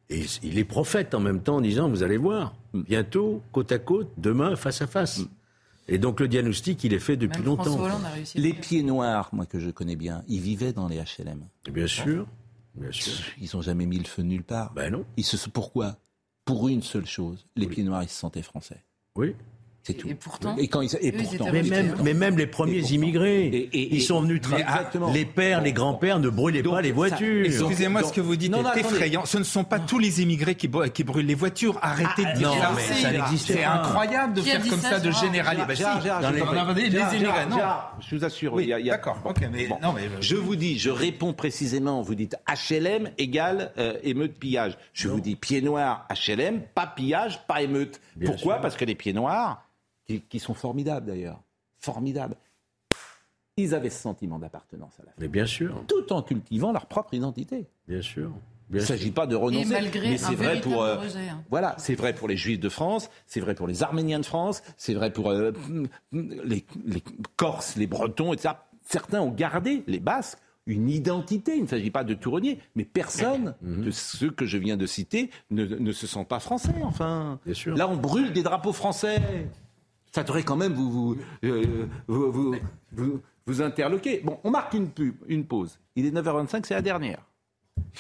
Et il est prophète en même temps en disant, vous allez voir, bientôt, côte à côte, demain, face à face. Et donc le diagnostic, il est fait depuis Même longtemps. Les pieds noirs, moi que je connais bien, ils vivaient dans les HLM. Et Bien sûr, bien sûr. Ils n'ont jamais mis le feu nulle part. Ben non. Ils se, pourquoi? Pour une seule chose. Les pieds noirs, ils se sentaient français. Oui. C'est tout. Et pourtant, Et quand ils, et pourtant, Mais même, mais même les premiers Et immigrés, Et- et- ils sont venus mais tra- exactement. Les pères, les grands-pères ne brûlaient pas les voitures. Excusez-moi, ce que vous dites Non, non, est attendez. effrayant. Ce ne sont pas tous les immigrés qui, qui brûlent les voitures. Arrêtez de dire non, ça. mais ça C'est- incroyable de faire comme ça, ça, de généraliser. Bah, les- immigrés, non. Je vous assure, Oui, il y a- il y a- d'accord, ok, mais Bon. non, mais Je vous dis, je réponds précisément, vous dites HLM égale euh, émeute pillage. Je vous dis pieds noirs HLM, pas pillage, pas émeute. Pourquoi? Parce que les pieds noirs, qui, qui sont formidables d'ailleurs, formidables, ils avaient ce sentiment d'appartenance à la France, Mais bien sûr, tout en cultivant leur propre identité. bien sûr. Il ne s'agit pas de renoncer. Et malgré mais c'est vrai pour euh, rejet, hein. voilà, c'est vrai pour les Juifs de France, c'est vrai pour les Arméniens de France, c'est vrai pour euh, les, les Corses, les Bretons, etc. Certains ont gardé les Basques une identité. Il ne s'agit pas de tout renier, mais personne Mhm. de ceux que je viens de citer ne, ne se sent pas français. Enfin, Bien sûr. là, on brûle des drapeaux français. Ça devrait quand même vous vous, euh, vous, vous, vous- vous interloquer. Bon, on marque une pub, une pause. Il est 9h25, c'est la dernière.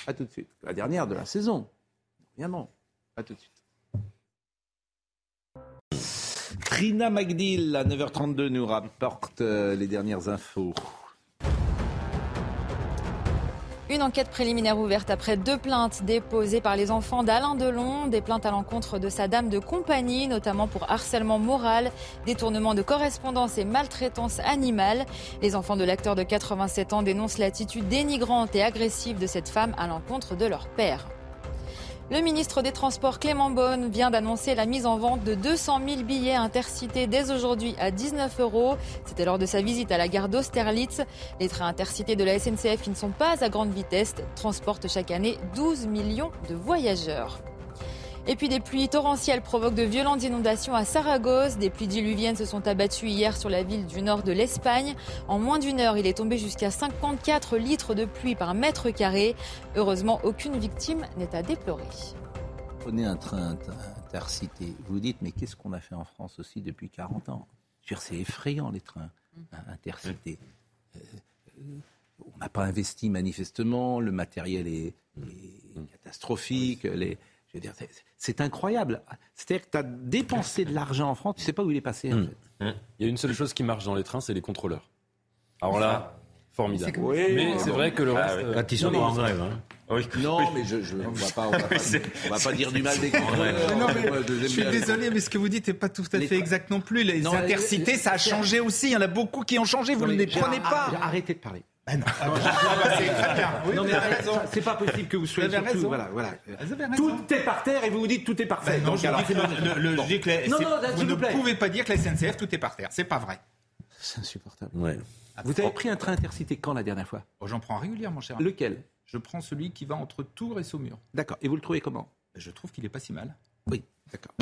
À tout de suite. La dernière de la saison. Évidemment. À tout de suite. Trina Magdil, à 9h32, nous rapporte euh, les dernières infos. Une enquête préliminaire ouverte après deux plaintes déposées par les enfants d'Alain Delon, des plaintes à l'encontre de sa dame de compagnie, notamment pour harcèlement moral, détournement de correspondance et maltraitance animale. Les enfants de l'acteur de 87 ans dénoncent l'attitude dénigrante et agressive de cette femme à l'encontre de leur père. Le ministre des Transports Clément Beaune vient d'annoncer la mise en vente de 200 000 billets intercités dès aujourd'hui à 19 euros. C'était lors de sa visite à la gare d'Austerlitz. Les trains intercités de la SNCF qui ne sont pas à grande vitesse transportent chaque année 12 millions de voyageurs. Et puis des pluies torrentielles provoquent de violentes inondations à Saragosse. Des pluies diluviennes se sont abattues hier sur la ville du nord de l'Espagne. En moins d'une heure, il est tombé jusqu'à 54 litres de pluie par mètre carré. Heureusement, aucune victime n'est à déplorer. Prenez un train inter- intercité. Vous vous dites, mais qu'est-ce qu'on a fait en France aussi depuis 40 ans? Je veux dire, C'est effrayant, les trains hein, intercités. Euh, euh, on n'a pas investi manifestement, le matériel est, est catastrophique. Les, je veux dire, c'est- incroyable. C'est-à-dire que tu as dépensé de l'argent en France, tu ne sais pas où il est passé. en fait. Il y a une seule chose qui marche dans les trains, c'est les contrôleurs. Alors là, formidable. C'est comme- Mais c'est vrai que le Ah reste. oui. euh, Quand ils sont non, pas mais- en grève. hein. Oui. Non, mais je, je, on va pas, on va pas, on va pas dire du mal des contrôleurs. Mais non, mais Moi, deuxième je suis désolé, mais ce que vous dites n'est pas tout à fait exact non plus. Les Non, intercités, les- ça a changé aussi. Il y en a beaucoup qui ont changé. Vous ne les prenez pas. arrête- Arrêtez de parler. Ah non. Ah bah, c'est très bien. Oui, non, c'est pas possible que vous soyez Vous avez surtout- raison. Voilà, voilà. Vous avez raison. Tout est par terre et vous vous dites tout est parfait. Ben non, Donc, je alors, dis le- je dis que la- Non, c'est- non, là, vous ne plaît. pouvez pas dire que la SNCF tout est par terre. C'est pas vrai. C'est insupportable. Ouais. Vous avez pris un train intercité quand la dernière fois? Oh, J'en prends régulièrement, cher. Lequel? Je prends celui qui va entre Tours et Saumur. D'accord. Et vous le trouvez comment? Je trouve qu'il est pas si mal. Oui, d'accord.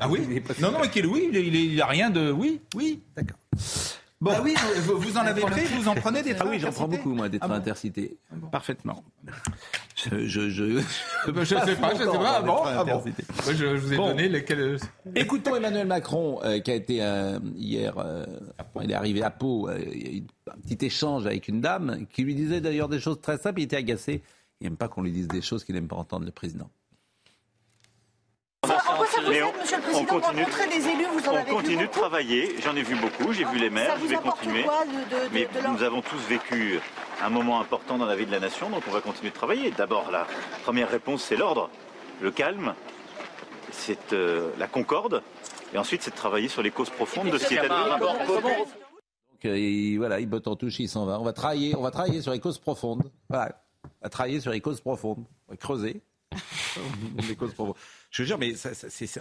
Ah oui? Il est pas si Non, mal. non, mais qu'il oui, il, il a rien de. Oui, oui. D'accord. Bon, oui, vous, vous en avez pris, vous en prenez des Ah trains oui, j'en prends beaucoup, moi, des Ah trains bon intercités. bon. Parfaitement. je, je, je... je sais pas, je sais pas. Ah bon, ah bon. Je, je, vous ai Bon. donné lesquels. Écoutons Emmanuel Macron, euh, qui a été euh, hier, euh, il est arrivé à Pau, euh, il y a eu un petit échange avec une dame qui lui disait d'ailleurs des choses très simples. Il était agacé. Il n'aime pas qu'on lui dise des choses qu'il n'aime pas entendre le président. En quoi ça vous Mais aide, on- Monsieur le on Président, continue de- rencontrer des élus, vous en On avez vu continue de travailler, j'en ai vu beaucoup, j'ai vu les Ça maires, je vous vais continuer. quoi de, de, Mais de leur- nous avons tous vécu un moment important dans la vie de la nation, donc on va continuer de travailler. D'abord, la première réponse, c'est l'ordre, le calme, c'est euh, la concorde, et ensuite, c'est de travailler sur les causes profondes de ce qui est. Donc euh, il, voilà, il botte en touche, il s'en va. On va travailler, on va travailler sur les causes profondes. Voilà, on va travailler sur les causes profondes. On va creuser les causes. Je veux dire, mais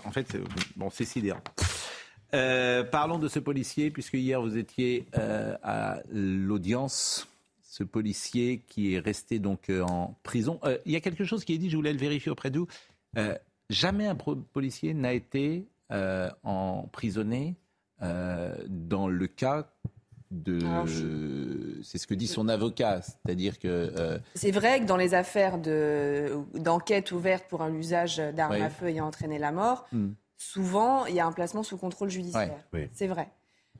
en fait, c'est- bon, c'est sidérant. Euh, parlons de ce policier, puisque hier vous étiez euh, à l'audience. Ce policier qui est resté donc euh, en prison. Euh, il y a quelque chose qui est dit, je voulais le vérifier auprès de vous. Euh, jamais un policier n'a été euh, emprisonné euh, dans le cas de. Alors, C'est ce que dit son avocat, c'est-à-dire que. euh, C'est vrai que dans les affaires de- d'enquête ouvertes pour un usage d'armes à feu ayant entraîné la mort, hmm. souvent il y a un placement sous contrôle judiciaire. Ouais, oui. C'est vrai.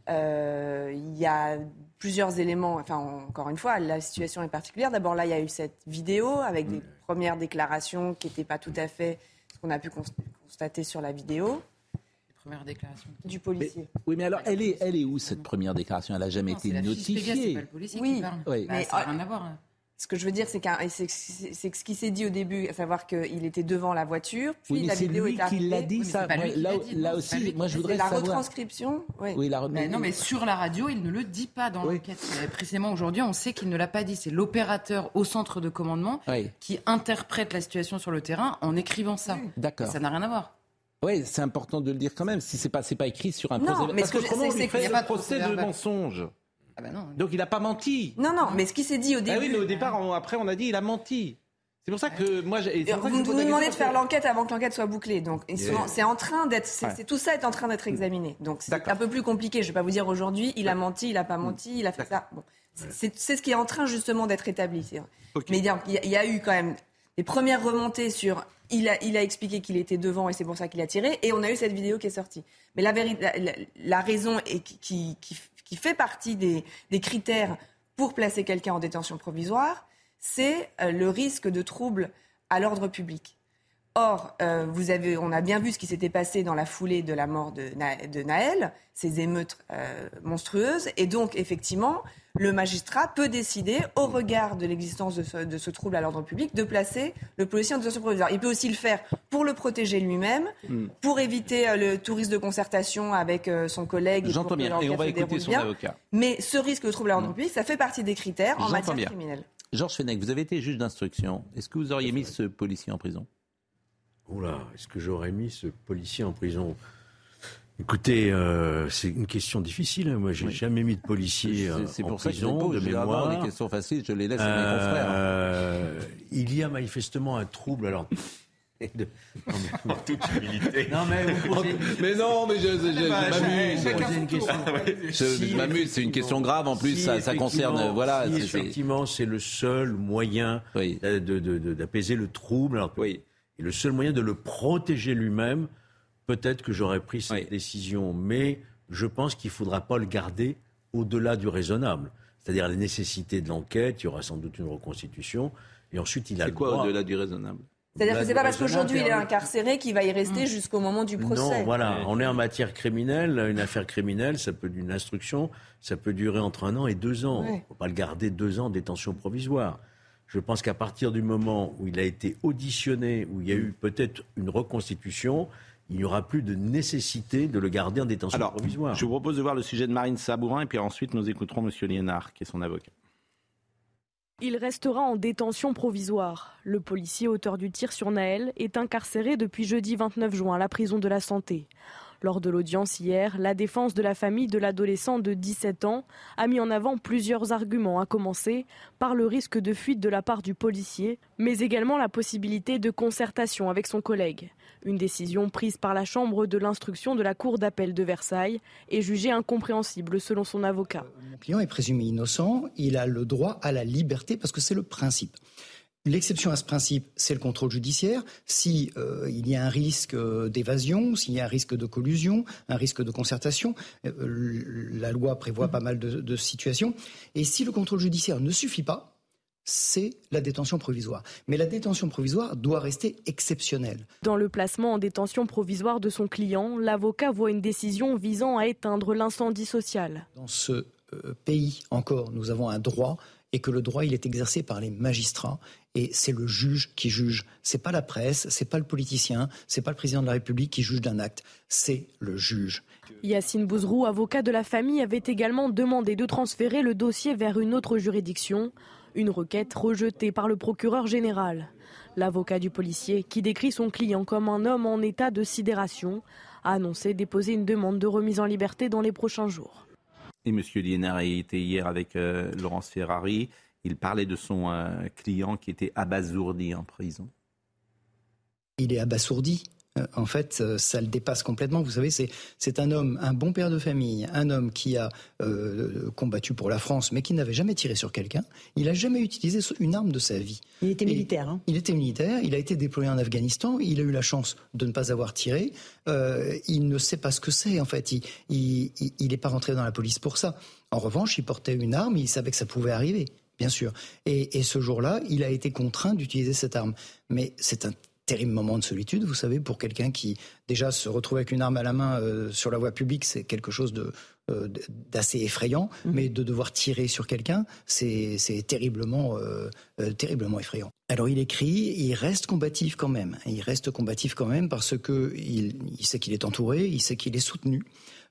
Euh, Il y a plusieurs éléments. Enfin, encore une fois, la situation est particulière. D'abord, là, il y a eu cette vidéo avec des premières déclarations qui n'étaient pas tout à fait ce qu'on a pu cons- constater sur la vidéo Première déclaration. du policier. Oui, mais alors, elle est, elle est où cette première déclaration? Elle n'a jamais Non, été la notifiée. pas le policier Oui. qui parle. Oui. Bah, Mais, ça n'a ah, rien à voir. hein. Ce que je veux dire, c'est qu'un- c'est que c'est que ce qui s'est dit au début, à savoir qu'il était devant la voiture, puis Oui, mais la c'est vidéo lui est qui arrivée. l'a dit, Oui, mais ça. Moi, qui là, l'a dit, là aussi, moi, qui je l'a voudrais la savoir. retranscription. Oui. Oui, la Mais non, mais sur la radio, il ne le dit pas dans l'enquête. Euh, Précisément aujourd'hui, on sait qu'il ne l'a pas dit. C'est l'opérateur au centre de commandement Oui. qui interprète la situation sur le terrain en écrivant ça. D'accord. Ça n'a rien à voir. Oui, c'est important de le dire quand même. Si c'est pas, c'est pas écrit sur un Non, procès. mais Parce ce que je- on lui fait le procès de mensonge. Ah non. Donc il n'a pas menti. Non, non, mais ce qui s'est dit au Ah début. oui, mais au départ, on- après, on a dit il a menti. C'est pour ça que moi, ça que Vous, vous nous demandez de faire que- l'enquête avant que l'enquête soit bouclée. Donc, Yeah. c'est en train d'être, c'est, Ouais. tout ça est en train d'être examiné. Donc, c'est un peu plus compliqué. Je vais pas vous dire aujourd'hui, il a menti, il a pas menti, il a fait ça. Bon, c'est, ce qui est en train justement d'être établi. Mais il y, a, il y a eu quand même des premières remontées sur. Il a, expliqué qu'il était devant et c'est pour ça qu'il a tiré. Et on a eu cette vidéo qui est sortie. Mais la, raison qui, fait partie des, des critères pour placer quelqu'un en détention provisoire, c'est euh, le risque de trouble à l'ordre public. Or, euh, vous avez, on a bien vu ce qui s'était passé dans la foulée de la mort de, Na- de Naël, ces émeutes euh, monstrueuses, et donc effectivement, le magistrat peut décider, au regard de l'existence de ce, de ce trouble à l'ordre public, de placer le policier en détention provisoire. Il peut aussi le faire pour le protéger lui-même, Hmm. pour éviter euh, le tourisme de concertation avec euh, son collègue. J'entends bien. Et on va écouter son bien. avocat. Mais ce risque de trouble à l'ordre public, ça fait partie des critères en J'entends matière bien. criminelle. Georges Fenech, vous avez été juge d'instruction. Est-ce que vous auriez mis ce policier en prison? Oula, est-ce que j'aurais mis ce policier en prison Écoutez, euh, c'est une question difficile. hein. Moi, j'ai jamais mis de policier euh, C'est- C'est en pour ça que je prison, les pose. de mémoire. des questions faciles, je les laisse à mes confrères. Euh, il y a manifestement un trouble. Alors, de- En toute humilité. Non, mais vous posez- Mais non, mais je, je- je- je Bah, m'amuse. je vais poser une question. Je, je m'amuse, c'est une question grave en plus, Si, ça, ça concerne. effectivement, Voilà, si, c'est- c'est- effectivement, c'est le seul moyen Oui. de- de- de- d'apaiser le trouble. Alors Oui. Et le seul moyen de le protéger lui-même, peut-être que j'aurais pris cette Oui. décision. Mais je pense qu'il ne faudra pas le garder au-delà du raisonnable. C'est-à-dire la nécessité de l'enquête, il y aura sans doute une reconstitution. Et ensuite, il a c'est le quoi droit. au-delà du raisonnable? C'est-à-dire que c'est pas parce qu'aujourd'hui il est incarcéré qu'il va y rester jusqu'au moment du procès. Non, voilà, on est en matière criminelle. Une affaire criminelle, ça peut d'une instruction, ça peut durer entre un an et deux ans. Il ne faut pas le garder deux ans en détention provisoire. Je pense qu'à partir du moment où il a été auditionné, où il y a eu peut-être une reconstitution, il n'y aura plus de nécessité de le garder en détention Alors, provisoire. je vous propose de voir le sujet de Marine Sabourin et puis ensuite nous écouterons Monsieur Liénard, qui est son avocat. Il restera en détention provisoire. Le policier auteur du tir sur Naël est incarcéré depuis jeudi 29 juin à la prison de la Santé. Lors de l'audience hier, la défense de la famille de l'adolescent de 17 ans a mis en avant plusieurs arguments, à commencer par le risque de fuite de la part du policier, mais également la possibilité de concertation avec son collègue. Une décision prise par la Chambre de l'instruction de la Cour d'appel de Versailles est jugée incompréhensible selon son avocat. Mon client est présumé innocent, il a le droit à la liberté parce que c'est le principe. L'exception à ce principe, c'est le contrôle judiciaire. Si euh, il y a un risque euh, d'évasion, s'il y a un risque de collusion, un risque de concertation, euh, la loi prévoit pas mal de, de situations. Et si le contrôle judiciaire ne suffit pas, c'est la détention provisoire. Mais la détention provisoire doit rester exceptionnelle. Dans le placement en détention provisoire de son client, l'avocat voit une décision visant à éteindre l'incendie social. Dans ce pays encore, nous avons un droit et que le droit il est exercé par les magistrats et c'est le juge qui juge. C'est pas la presse, c'est pas le politicien, c'est pas le président de la République qui juge d'un acte, c'est le juge. Yacine Bouzrou, avocat de la famille, avait également demandé de transférer le dossier vers une autre juridiction, une requête rejetée par le procureur général. L'avocat du policier, qui décrit son client comme un homme en état de sidération, a annoncé déposer une demande de remise en liberté dans les prochains jours. Et M. Liénard était hier avec euh, Laurence Ferrari. Il parlait de son euh, client qui était abasourdi en prison. Il est abasourdi. Euh, en fait, euh, ça le dépasse complètement. Vous savez, c'est un homme, un bon père de famille, un homme qui a combattu pour la France, mais qui n'avait jamais tiré sur quelqu'un. Il n'a jamais utilisé une arme de sa vie. Il était militaire. Hein. Il était militaire. Il a été déployé en Afghanistan. Il a eu la chance de ne pas avoir tiré. il ne sait pas ce que c'est. En fait, il n'est pas rentré dans la police pour ça. En revanche, il portait une arme. Il savait que ça pouvait arriver bien sûr. Et, ce jour-là, il a été contraint d'utiliser cette arme. Mais c'est un terrible moment de solitude, vous savez, pour quelqu'un qui déjà se retrouve avec une arme à la main euh, sur la voie publique, c'est quelque chose de euh, d'assez effrayant, mmh. mais de devoir tirer sur quelqu'un, c'est terriblement, euh, terriblement effrayant. Alors il écrit, il reste combatif quand même. Il reste combatif quand même parce que il sait qu'il est entouré, il sait qu'il est soutenu.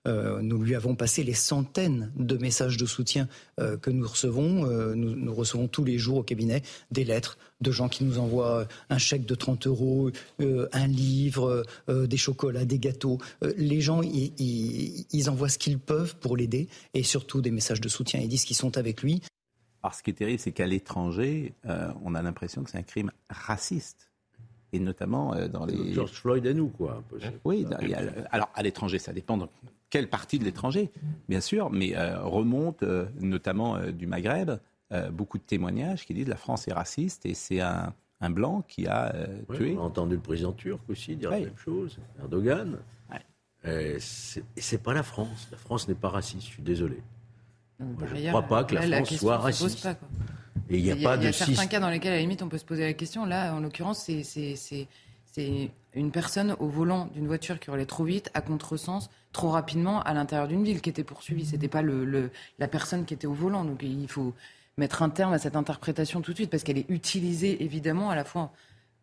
Euh, nous lui avons passé les centaines de messages de soutien euh, que nous recevons. Euh, nous, recevons tous les jours au cabinet des lettres de gens qui nous envoient un chèque de 30 euros, un livre, des chocolats, des gâteaux. les gens, ils envoient ce qu'ils peuvent pour l'aider et surtout des messages de soutien. Ils disent qu'ils sont avec lui. Alors, ce qui est terrible, c'est qu'à l'étranger, on a l'impression que c'est un crime raciste et notamment dans les. George Floyd et nous, quoi. Oui, alors à l'étranger, ça dépend quelle partie de l'étranger, bien sûr, mais euh, remonte euh, notamment euh, du Maghreb beaucoup de témoignages qui disent que la France est raciste et c'est un, blanc qui a tué. On a entendu le président turc aussi dire la même chose, Erdogan. Ouais. C'est pas la France. La France n'est pas raciste, je suis désolé. je ne crois pas que la, France soit raciste. et il n'y a, pas de. Il y a certains cas dans lesquels, à la limite, on peut se poser la question. Là, en l'occurrence, c'est une personne au volant d'une voiture qui roulait trop vite, à contresens, trop rapidement à l'intérieur d'une ville qui était poursuivie. C'était pas la personne qui était au volant. Donc il faut mettre un terme à cette interprétation tout de suite parce qu'elle est utilisée évidemment à la fois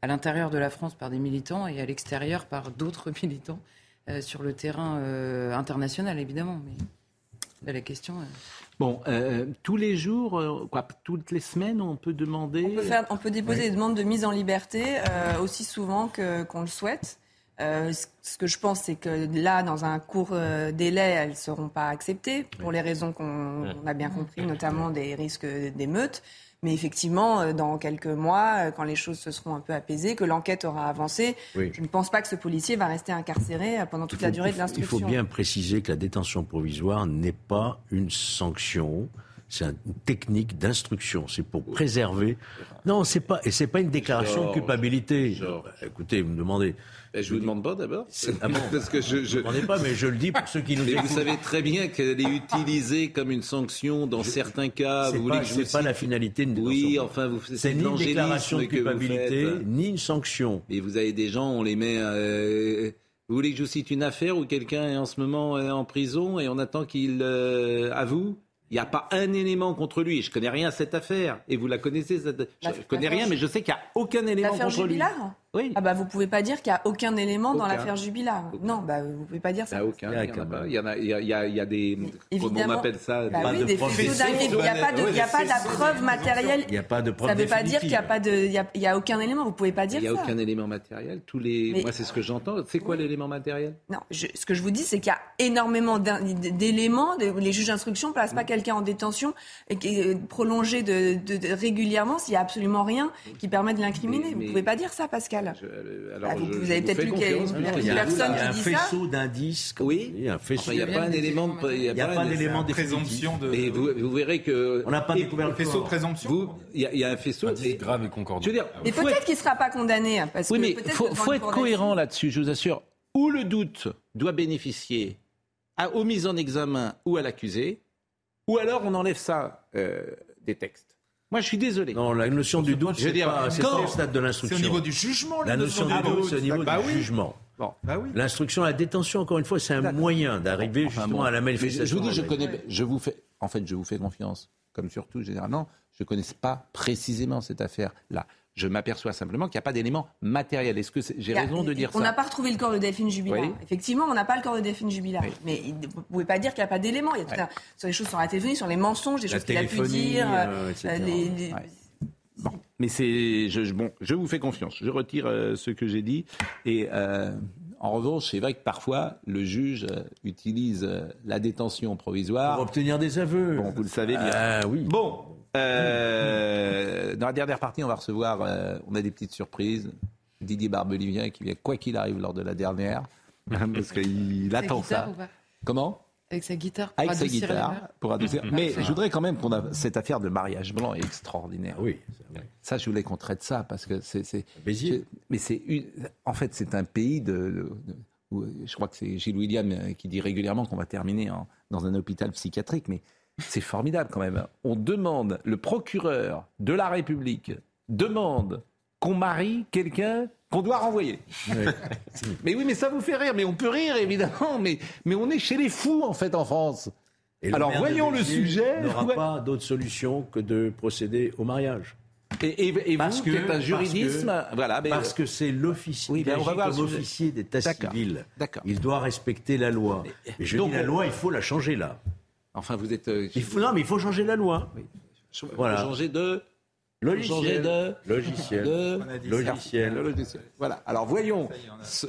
à l'intérieur de la France par des militants et à l'extérieur par d'autres militants euh, sur le terrain euh, international évidemment. Mais la question. Euh, bon, tous les jours, quoi, toutes les semaines, on peut demander. On peut, faire, on peut déposer des demandes de mise en liberté aussi souvent que, qu'on le souhaite. Euh, ce que je pense, c'est que là, dans un court euh, délai, elles ne seront pas acceptées, pour les raisons qu'on a bien compris, notamment des risques d'émeutes. Mais effectivement, euh, dans quelques mois, quand les choses se seront un peu apaisées, que l'enquête aura avancé, je ne pense pas que ce policier va rester incarcéré pendant toute la durée de l'instruction. Il faut bien préciser que la détention provisoire n'est pas une sanction c'est une technique d'instruction. C'est pour préserver. Non, c'est pas et c'est pas une déclaration de culpabilité. Écoutez, vous me demandez. Eh, je vous demande pas d'abord. Ah Parce que je je ne pas, mais je le dis pour ceux qui nous mais Vous savez très bien qu'elle est utilisée comme une sanction dans certains cas. Vous voulez que pas la finalité de Oui, enfin, vous c'est ni une déclaration de culpabilité, ni une sanction. Et vous avez des gens, on les met. Euh, vous voulez que je vous cite une affaire où quelqu'un est en ce moment euh, en prison et on attend qu'il euh, avoue? Il n'y a pas un élément contre lui. Je connais rien à cette affaire. Et vous la connaissez. Cette... Je ne connais rien, mais je sais qu'il n'y a aucun élément contre lui. Oui. Ah bah vous pouvez pas dire qu'il n'y a aucun élément dans l'affaire Jubilard. Non, bah vous pouvez pas dire ça. Il y a aucun. Il y, en a, il, y a, il, y a, il y a des. Comment on appelle ça bah oui, des Il n'y a pas de, il y a pas de preuve matérielle. Il n'y a pas de preuve. Ça ne veut pas dire qu'il n'y a pas de, il y a, aucun élément. Vous pouvez pas dire ça. Il n'y a aucun élément matériel. Tous les. Moi, c'est ce que j'entends. C'est quoi l'élément matériel Non, ce que je vous dis, c'est qu'il y a énormément d'éléments. Les juges d'instruction ne placent pas quelqu'un en détention et prolongé de régulièrement s'il n'y a absolument rien qui permet de l'incriminer. Vous ne pouvez pas dire ça, Pascal. Social. Je- Bah, vous- je- vous je avez peut-être lu qu'il y a confiance. une- Non, une il y a un- personne Il y a qui faisceau d'indices. Oui. on dit, un faisceau. Enfin, il n'y a pas un élément de. Il Il n'y a pas d'élément présomption de. Et vous, verrez que. On n'a pas découvert le faisceau de présomption. Il y, a- il y a un faisceau. Et- grave et concordant. Je veux dire, Mais faut peut-être être- qu'il ne sera pas condamné. hein, Oui, mais peut-être faut, être cohérent là-dessus, je vous assure. Où le doute doit bénéficier à, aux mises en examen ou à l'accusé, ou alors on enlève ça euh, des textes. Moi, je suis désolé. Non, la notion du doute, Je veux c'est dire, pas, c'est quand- pas au stade de C'est l'instruction. au niveau du jugement, La notion du doute, c'est au niveau Bah du oui. jugement. Bon. Bah oui. L'instruction, la détention, encore une fois, c'est un moyen d'arriver Enfin, justement bon. à la Mais manifestation. Je vous dis, je connais, je vous fais, en fait, je vous fais confiance, comme surtout généralement, je ne connais pas précisément cette affaire-là. Je m'aperçois simplement qu'il n'y a pas d'éléments matériels. Est-ce que j'ai raison de dire on ça n'a pas retrouvé le corps de Delphine Jubilard. Oui. Effectivement, on n'a pas le corps de Delphine Jubilard. Mais il- vous ne pouvez pas dire qu'il n'y a pas d'éléments. Il y a tout un- sur les choses sur la téléphonie, sur les mensonges, des La choses qu'il a pu dire. euh, euh, etc. les- les- Ouais. Bon, mais c'est je, bon, je vous fais confiance. Je retire euh, ce que j'ai dit. Et euh, en revanche, c'est vrai que parfois le juge euh, utilise euh, la détention provisoire Pour obtenir des aveux. Bon, vous le savez bien. Ah oui. Bon, euh, dans la dernière partie, on va recevoir, euh, on a des petites surprises. Didier Barbelivien qui vient, quoi qu'il arrive, lors de la dernière, parce qu'il attend ça. Comment? Avec sa guitare. Avec sa guitare, pour adoucir. Mais je voudrais quand même qu'on a cette affaire de mariage blanc est extraordinaire. Oui. Ça, je voulais qu'on traite ça parce que c'est. Mais c'est une- en fait, c'est un pays de. de- de- où, je crois que c'est Gilles William euh, qui dit régulièrement qu'on va terminer en- dans un hôpital psychiatrique, mais c'est formidable quand même. On demande, le procureur de la République demande qu'on marie quelqu'un qu'on doit renvoyer. mais oui, mais ça vous fait rire, mais on peut rire évidemment, mais, mais on est chez les fous en fait en France. Et Alors voyons le sujet. n'aura Ouais. pas d'autre solution que de procéder au mariage. Et, et, et Parce vous, que- êtes un parce juridisme, que- voilà. mais- Parce que c'est l'officier. Oui, il ben, on va agit voir le comme sujet. officier d'état D'accord. civil. D'accord. Il doit respecter la loi. Et je Donc, dis la loi, il faut la changer là. Enfin, vous êtes. euh, Il faut, non, mais il faut changer la loi. Voilà. changer de. Logiciel. changer de. Logiciel. de- On a dit Logiciel. Le logiciel. Voilà. Alors voyons. Ça y est, on a- ce-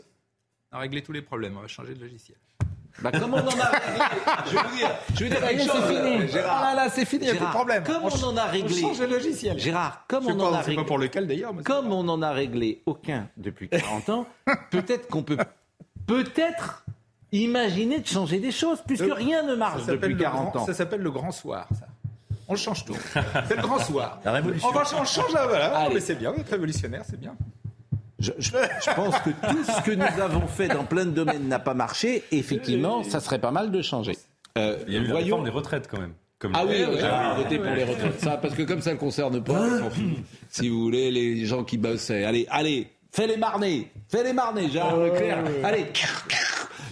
On a réglé tous les problèmes. On va changer de logiciel. Bah, comme on en a réglé. Je vais vous dire. Je dire quelque chose. fini. euh, Gérard. Ah là là, c'est fini, il y a plus de problème. Comme On on, en a ch- on réglé. change de logiciel. Gérard, comme on pas- en a réglé. pas pour lequel d'ailleurs. Comme on n'en a réglé aucun depuis 40 ans, peut-être qu'on peut peut-être imaginer de changer des choses, puisque Euh, rien ne marche depuis le 40 grand- ans. Ça s'appelle le grand soir, ça. On change tout. C'est le grand soir. La révolution. On, va, on change là, voilà. Allez. mais c'est bien, vous êtes révolutionnaire, c'est bien. Je, je- je pense que tout ce que nous avons fait dans plein de domaines n'a pas marché. Effectivement, ça serait pas mal de changer. Euh, Il y a eu la voyons. réforme des retraites quand même. Comme Ah oui, oui, oui. Voté pour les retraites. Ça, parce que comme ça ne concerne pas, fout. si vous voulez, les gens qui bossaient. Allez, allez, fais les marnés. Fais les marnés, Gérard Leclerc. Allez,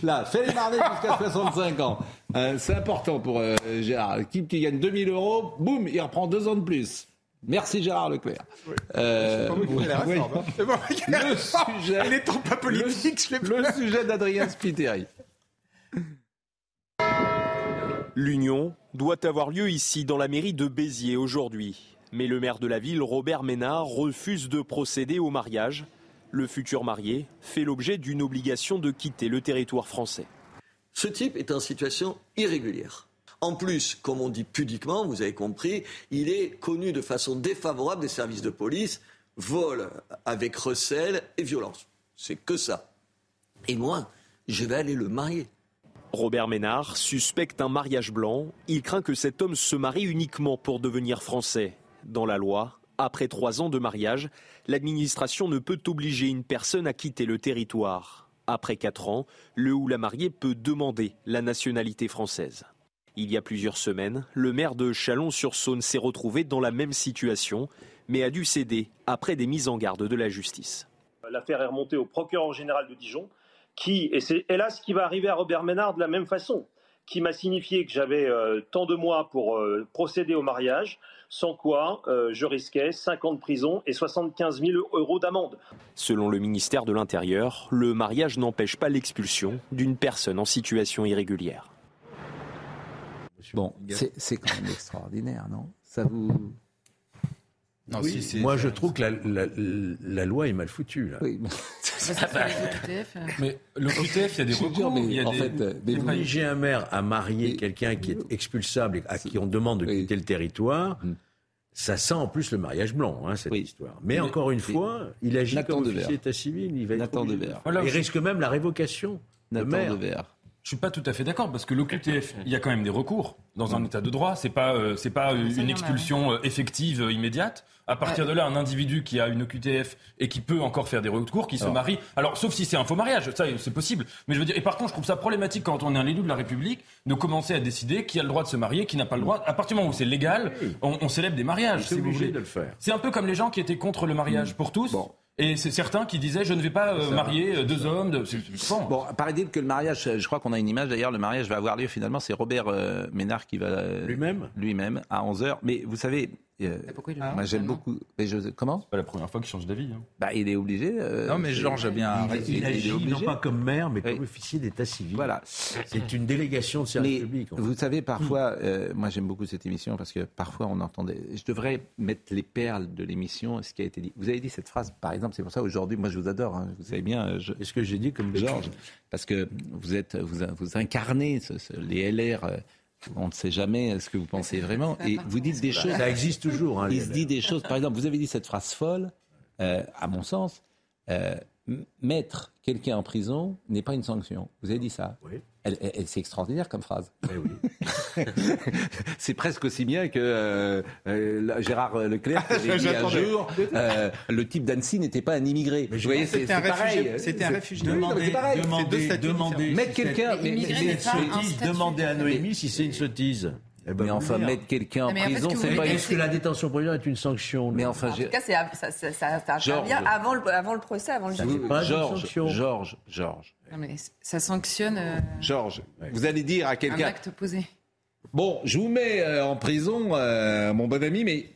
là, fais les marnés jusqu'à 65 ans. Euh, c'est important pour euh, Gérard. L'équipe qui gagne 2000 euros, boum, il reprend deux ans de plus. Merci Gérard Leclerc. Euh, pas la réforme. hein. Le sujet- Il est temps pas politique, je l'ai Le sujet d'Adrien Spiteri. L'union doit avoir lieu ici dans la mairie de Béziers aujourd'hui. Mais le maire de la ville, Robert Ménard, refuse de procéder au mariage. Le futur marié fait l'objet d'une obligation de quitter le territoire français. Ce type est en situation irrégulière. En plus, comme on dit pudiquement, vous avez compris, il est connu de façon défavorable des services de police, vol avec recel et violence. C'est que ça. Et moi, je vais aller le marier. Robert Ménard suspecte un mariage blanc. Il craint que cet homme se marie uniquement pour devenir français. Dans la loi, après trois ans de mariage, l'administration ne peut obliger une personne à quitter le territoire. Après quatre ans, le ou la mariée peut demander la nationalité française. Il y a plusieurs semaines, le maire de Chalon-sur-Saône s'est retrouvé dans la même situation, mais a dû céder après des mises en garde de la justice. L'affaire est remontée au procureur général de Dijon, qui, et c'est hélas ce qui va arriver à Robert Ménard de la même façon, qui m'a signifié que j'avais euh, tant de mois pour euh, procéder au mariage, sans quoi euh, je risquais 5 ans de prison et 75 000 euros d'amende. Selon le ministère de l'Intérieur, le mariage n'empêche pas l'expulsion d'une personne en situation irrégulière. Bon, c'est quand même extraordinaire, non? Ça vous. Non, Oui, si, c'est- moi, je trouve que la, la- la loi est mal foutue. Là. Oui. Mais le QTF, il y a des recours. mais il y a en des... fait, euh, mais Obliger un maire à marier quelqu'un qui est expulsable et à qui on demande de quitter le territoire, Ça sent en plus le mariage blanc, hein, cette histoire. Mais, Mais- encore une mais- fois, il agit comme officier d'état civil. Il va être Nathan. Devers. Voilà, il risque même la révocation. de Nathan maire. Devers. Je suis pas tout à fait d'accord parce que l'OQTF, il y a quand même des recours dans un état de droit. C'est pas, euh, c'est pas euh, une expulsion euh, effective euh, immédiate. À partir de là, un individu qui a une OQTF et qui peut encore faire des recours, qui se Alors. marie. Alors, sauf si c'est un faux mariage, ça c'est possible. Mais je veux dire, et par contre, je trouve ça problématique quand on est un élu de la République de commencer à décider qui a le droit de se marier, qui n'a pas le droit. À partir du moment où c'est légal, on, on célèbre des mariages. C'est si vous obligé voulez. de le faire. C'est un peu comme les gens qui étaient contre le mariage pour tous. Et c'est certains qui disaient je ne vais pas euh, marier euh, deux hommes. De... Bon. Bon, paraît-il que le mariage, je crois qu'on a une image d'ailleurs, le mariage va avoir lieu finalement, c'est Robert euh, Ménard qui va... Lui-même? Lui-même, à 11h. Mais vous savez, euh, pourquoi il le moi fait, j'aime beaucoup... Mais je, comment C'est pas la première fois qu'il change d'avis. hein. bah, Il est obligé... euh, Non, mais Georges a bien Il, raison. il agit est obligé. non pas comme maire, mais comme Oui. officier d'état civil. Voilà. C'est une délégation de service Mais public. en fait. vous savez, parfois, euh, moi j'aime beaucoup cette émission parce que parfois on entendait. Je devrais mettre les perles de l'émission, ce qui a été dit. Vous avez dit cette phrase, par exemple, c'est pour ça aujourd'hui, moi je vous adore. hein, vous savez bien, je- Est-ce que j'ai dit comme Georges, parce que vous êtes, vous, vous incarnez ce- ce- les LR. On ne sait jamais ce que vous pensez vraiment, et vous dites des choses. Ça existe toujours. hein, Il se dit des choses. Par exemple, vous avez dit cette phrase folle, euh, à mon sens. euh, mettre quelqu'un en prison n'est pas une sanction. Vous avez dit ça. Oui. Elle, elle- elle- c'est extraordinaire comme phrase. Eh oui. c'est presque aussi bien que euh, euh, Gérard Leclerc qui avait dit un jour euh, le type d'Annecy n'était pas un immigré. Vous voyez, c'est C'était un réfugié. C'était un réfugié. Mais. C'est deux statuts demandez, Mettre quelqu'un, mais, mais- mais- demandez à Noémie si c'est une sottise. Eh ben, mais vous enfin, le dire. mettre quelqu'un en mais en fait, prison, c'est pas. Est-ce que la détention provisoire est une sanction Mais enfin, En tout cas, c'est- ça, ça, ça, ça intervient avant le, avant le procès, avant le n'est pas une Georges, sanction. Georges, Georges, Non, mais ça sanctionne euh, Georges, vous allez dire à un quelqu'un, acte posé. bon, je vous mets euh, en prison, euh, mon bon ami, mais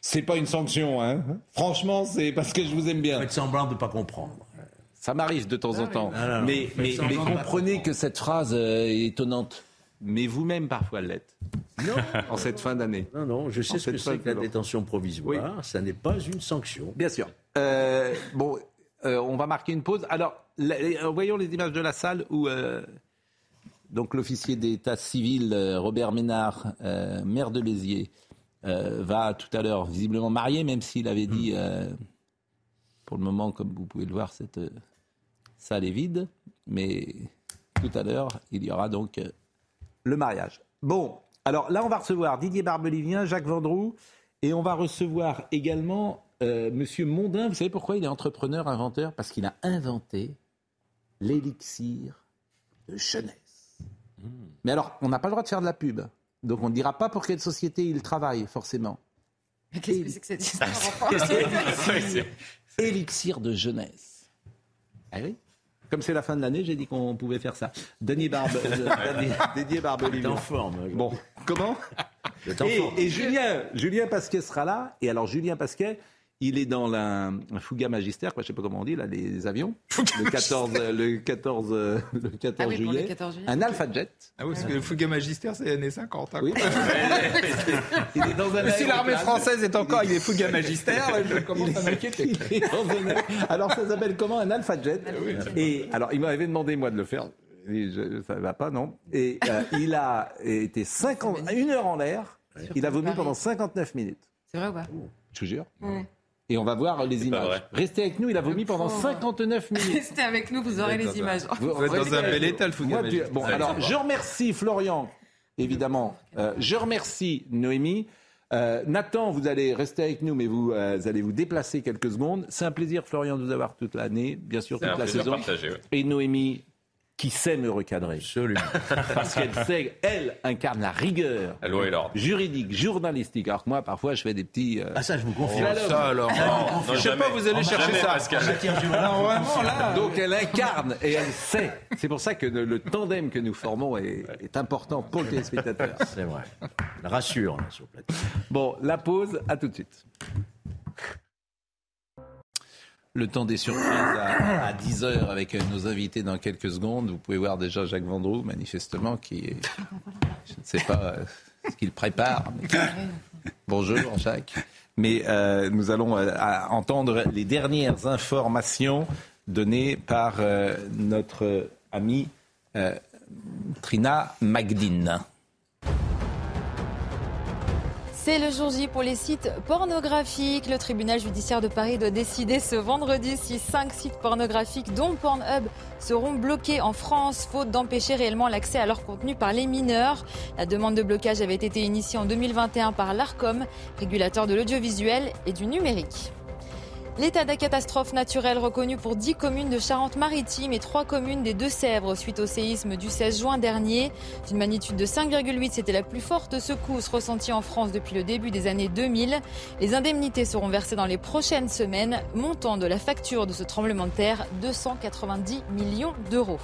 c'est pas une sanction, hein. Franchement, c'est parce que je vous aime bien. Faites semblant de ne pas comprendre. Ça m'arrive de temps en temps. Non, non, non. Mais, mais, comprenez que cette phrase euh, est étonnante. Mais vous-même, parfois, l'êtes. Non, En cette fin d'année. non, non, je sais En ce que c'est que la détention provisoire. Ça n'est pas une sanction. Bien sûr. Euh, bon, euh, on va marquer une pause. Alors, euh, voyons les images de la salle où euh, donc l'officier d'état civil Robert Ménard, maire de Béziers, va tout à l'heure visiblement marier, même s'il avait dit, euh, pour le moment, comme vous pouvez le voir, cette salle est vide, mais tout à l'heure, il y aura donc le mariage. Bon, alors là, on va recevoir Didier Barbelivien, Jacques Vendroux, et on va recevoir également euh, Monsieur Mondin. Vous savez pourquoi il est entrepreneur, inventeur? Parce qu'il a inventé l'élixir de jeunesse. Mais alors, on n'a pas le droit de faire de la pub. Donc, on ne dira pas pour quelle société il travaille, forcément. Mais qu'est-ce que c'est que cette histoire élixir de jeunesse. Ah oui? Comme c'est la fin de l'année, j'ai dit qu'on pouvait faire ça. Denis Barbe, euh, Didier en forme. Bon, comment et, et Julien, Julien Pasquet sera là. Et alors, Julien Pasquet, il est dans la un Fuga Magistère, quoi, je sais pas comment on dit, là, les avions. Le 14, euh, le 14, le 14 Ah oui, pour le juillet. 14 juillet. Un Alpha Jet. Ah oui, parce que le Fouga Magistère, c'est les années 50. hein. Oui. il est dans un Mais si l'armée française est encore avec des Fouga Magistère, je commence à m'inquiéter. Il est Alors ça s'appelle comment un Alpha Jet Et alors il m'avait demandé moi de le faire. Et je- ça ne va pas non. Et euh, il a été 50, une heure en l'air. Il a vomi pendant 59 minutes. C'est vrai ou pas? Je vous jure. Ouais. Et on va voir les images. Restez avec nous. Il a vomi pendant pauvre. 59 minutes. Restez avec nous, vous aurez les images. Vous Vous êtes dans un bel état, le Magistère. Bon, alors je remercie Florian, évidemment. Euh, je remercie Noémie. Euh, Nathan, vous allez rester avec nous, mais vous, euh, vous allez vous déplacer quelques secondes. C'est un plaisir, Florian, de vous avoir toute l'année, bien sûr, toute la saison. partagé. ouais. Et Noémie, qui sait me recadrer. Absolument. Parce qu'elle sait, elle incarne la rigueur La loi juridique, journalistique. Alors que moi, parfois, je fais des petits. euh, Ah ça, je vous confirme. slalom. Ça alors. Non, Je sais jamais. pas, vous allez chercher Jamais, ça. Pascal. Non, vraiment, là. Donc elle incarne et elle sait. C'est pour ça que le, tandem que nous formons est, est important pour le téléspectateur. C'est vrai. Rassure sur le plateau. Bon, la pause, à tout de suite. Le temps des surprises à, à 10h avec nos invités dans quelques secondes. Vous pouvez voir déjà Jacques Vendroux, manifestement, qui est. Je ne sais pas euh, ce qu'il prépare. Bonjour Jacques. Mais euh, nous allons euh, entendre les dernières informations données par notre amie Trina Magdine. C'est le jour J pour les sites pornographiques. Le tribunal judiciaire de Paris doit décider ce vendredi si cinq sites pornographiques, dont Pornhub, seront bloqués en France, faute d'empêcher réellement l'accès à leur contenu par les mineurs. La demande de blocage avait été initiée en 2021 par l'ARCOM, régulateur de l'audiovisuel et du numérique. L'état de catastrophe naturelle reconnu pour 10 communes de Charente-Maritime et 3 communes des Deux-Sèvres suite au séisme du 16 juin dernier. D'une magnitude de 5,8, c'était la plus forte secousse ressentie en France depuis le début des années 2000. Les indemnités seront versées dans les prochaines semaines. Montant de la facture de ce tremblement de terre, 290 millions d'euros.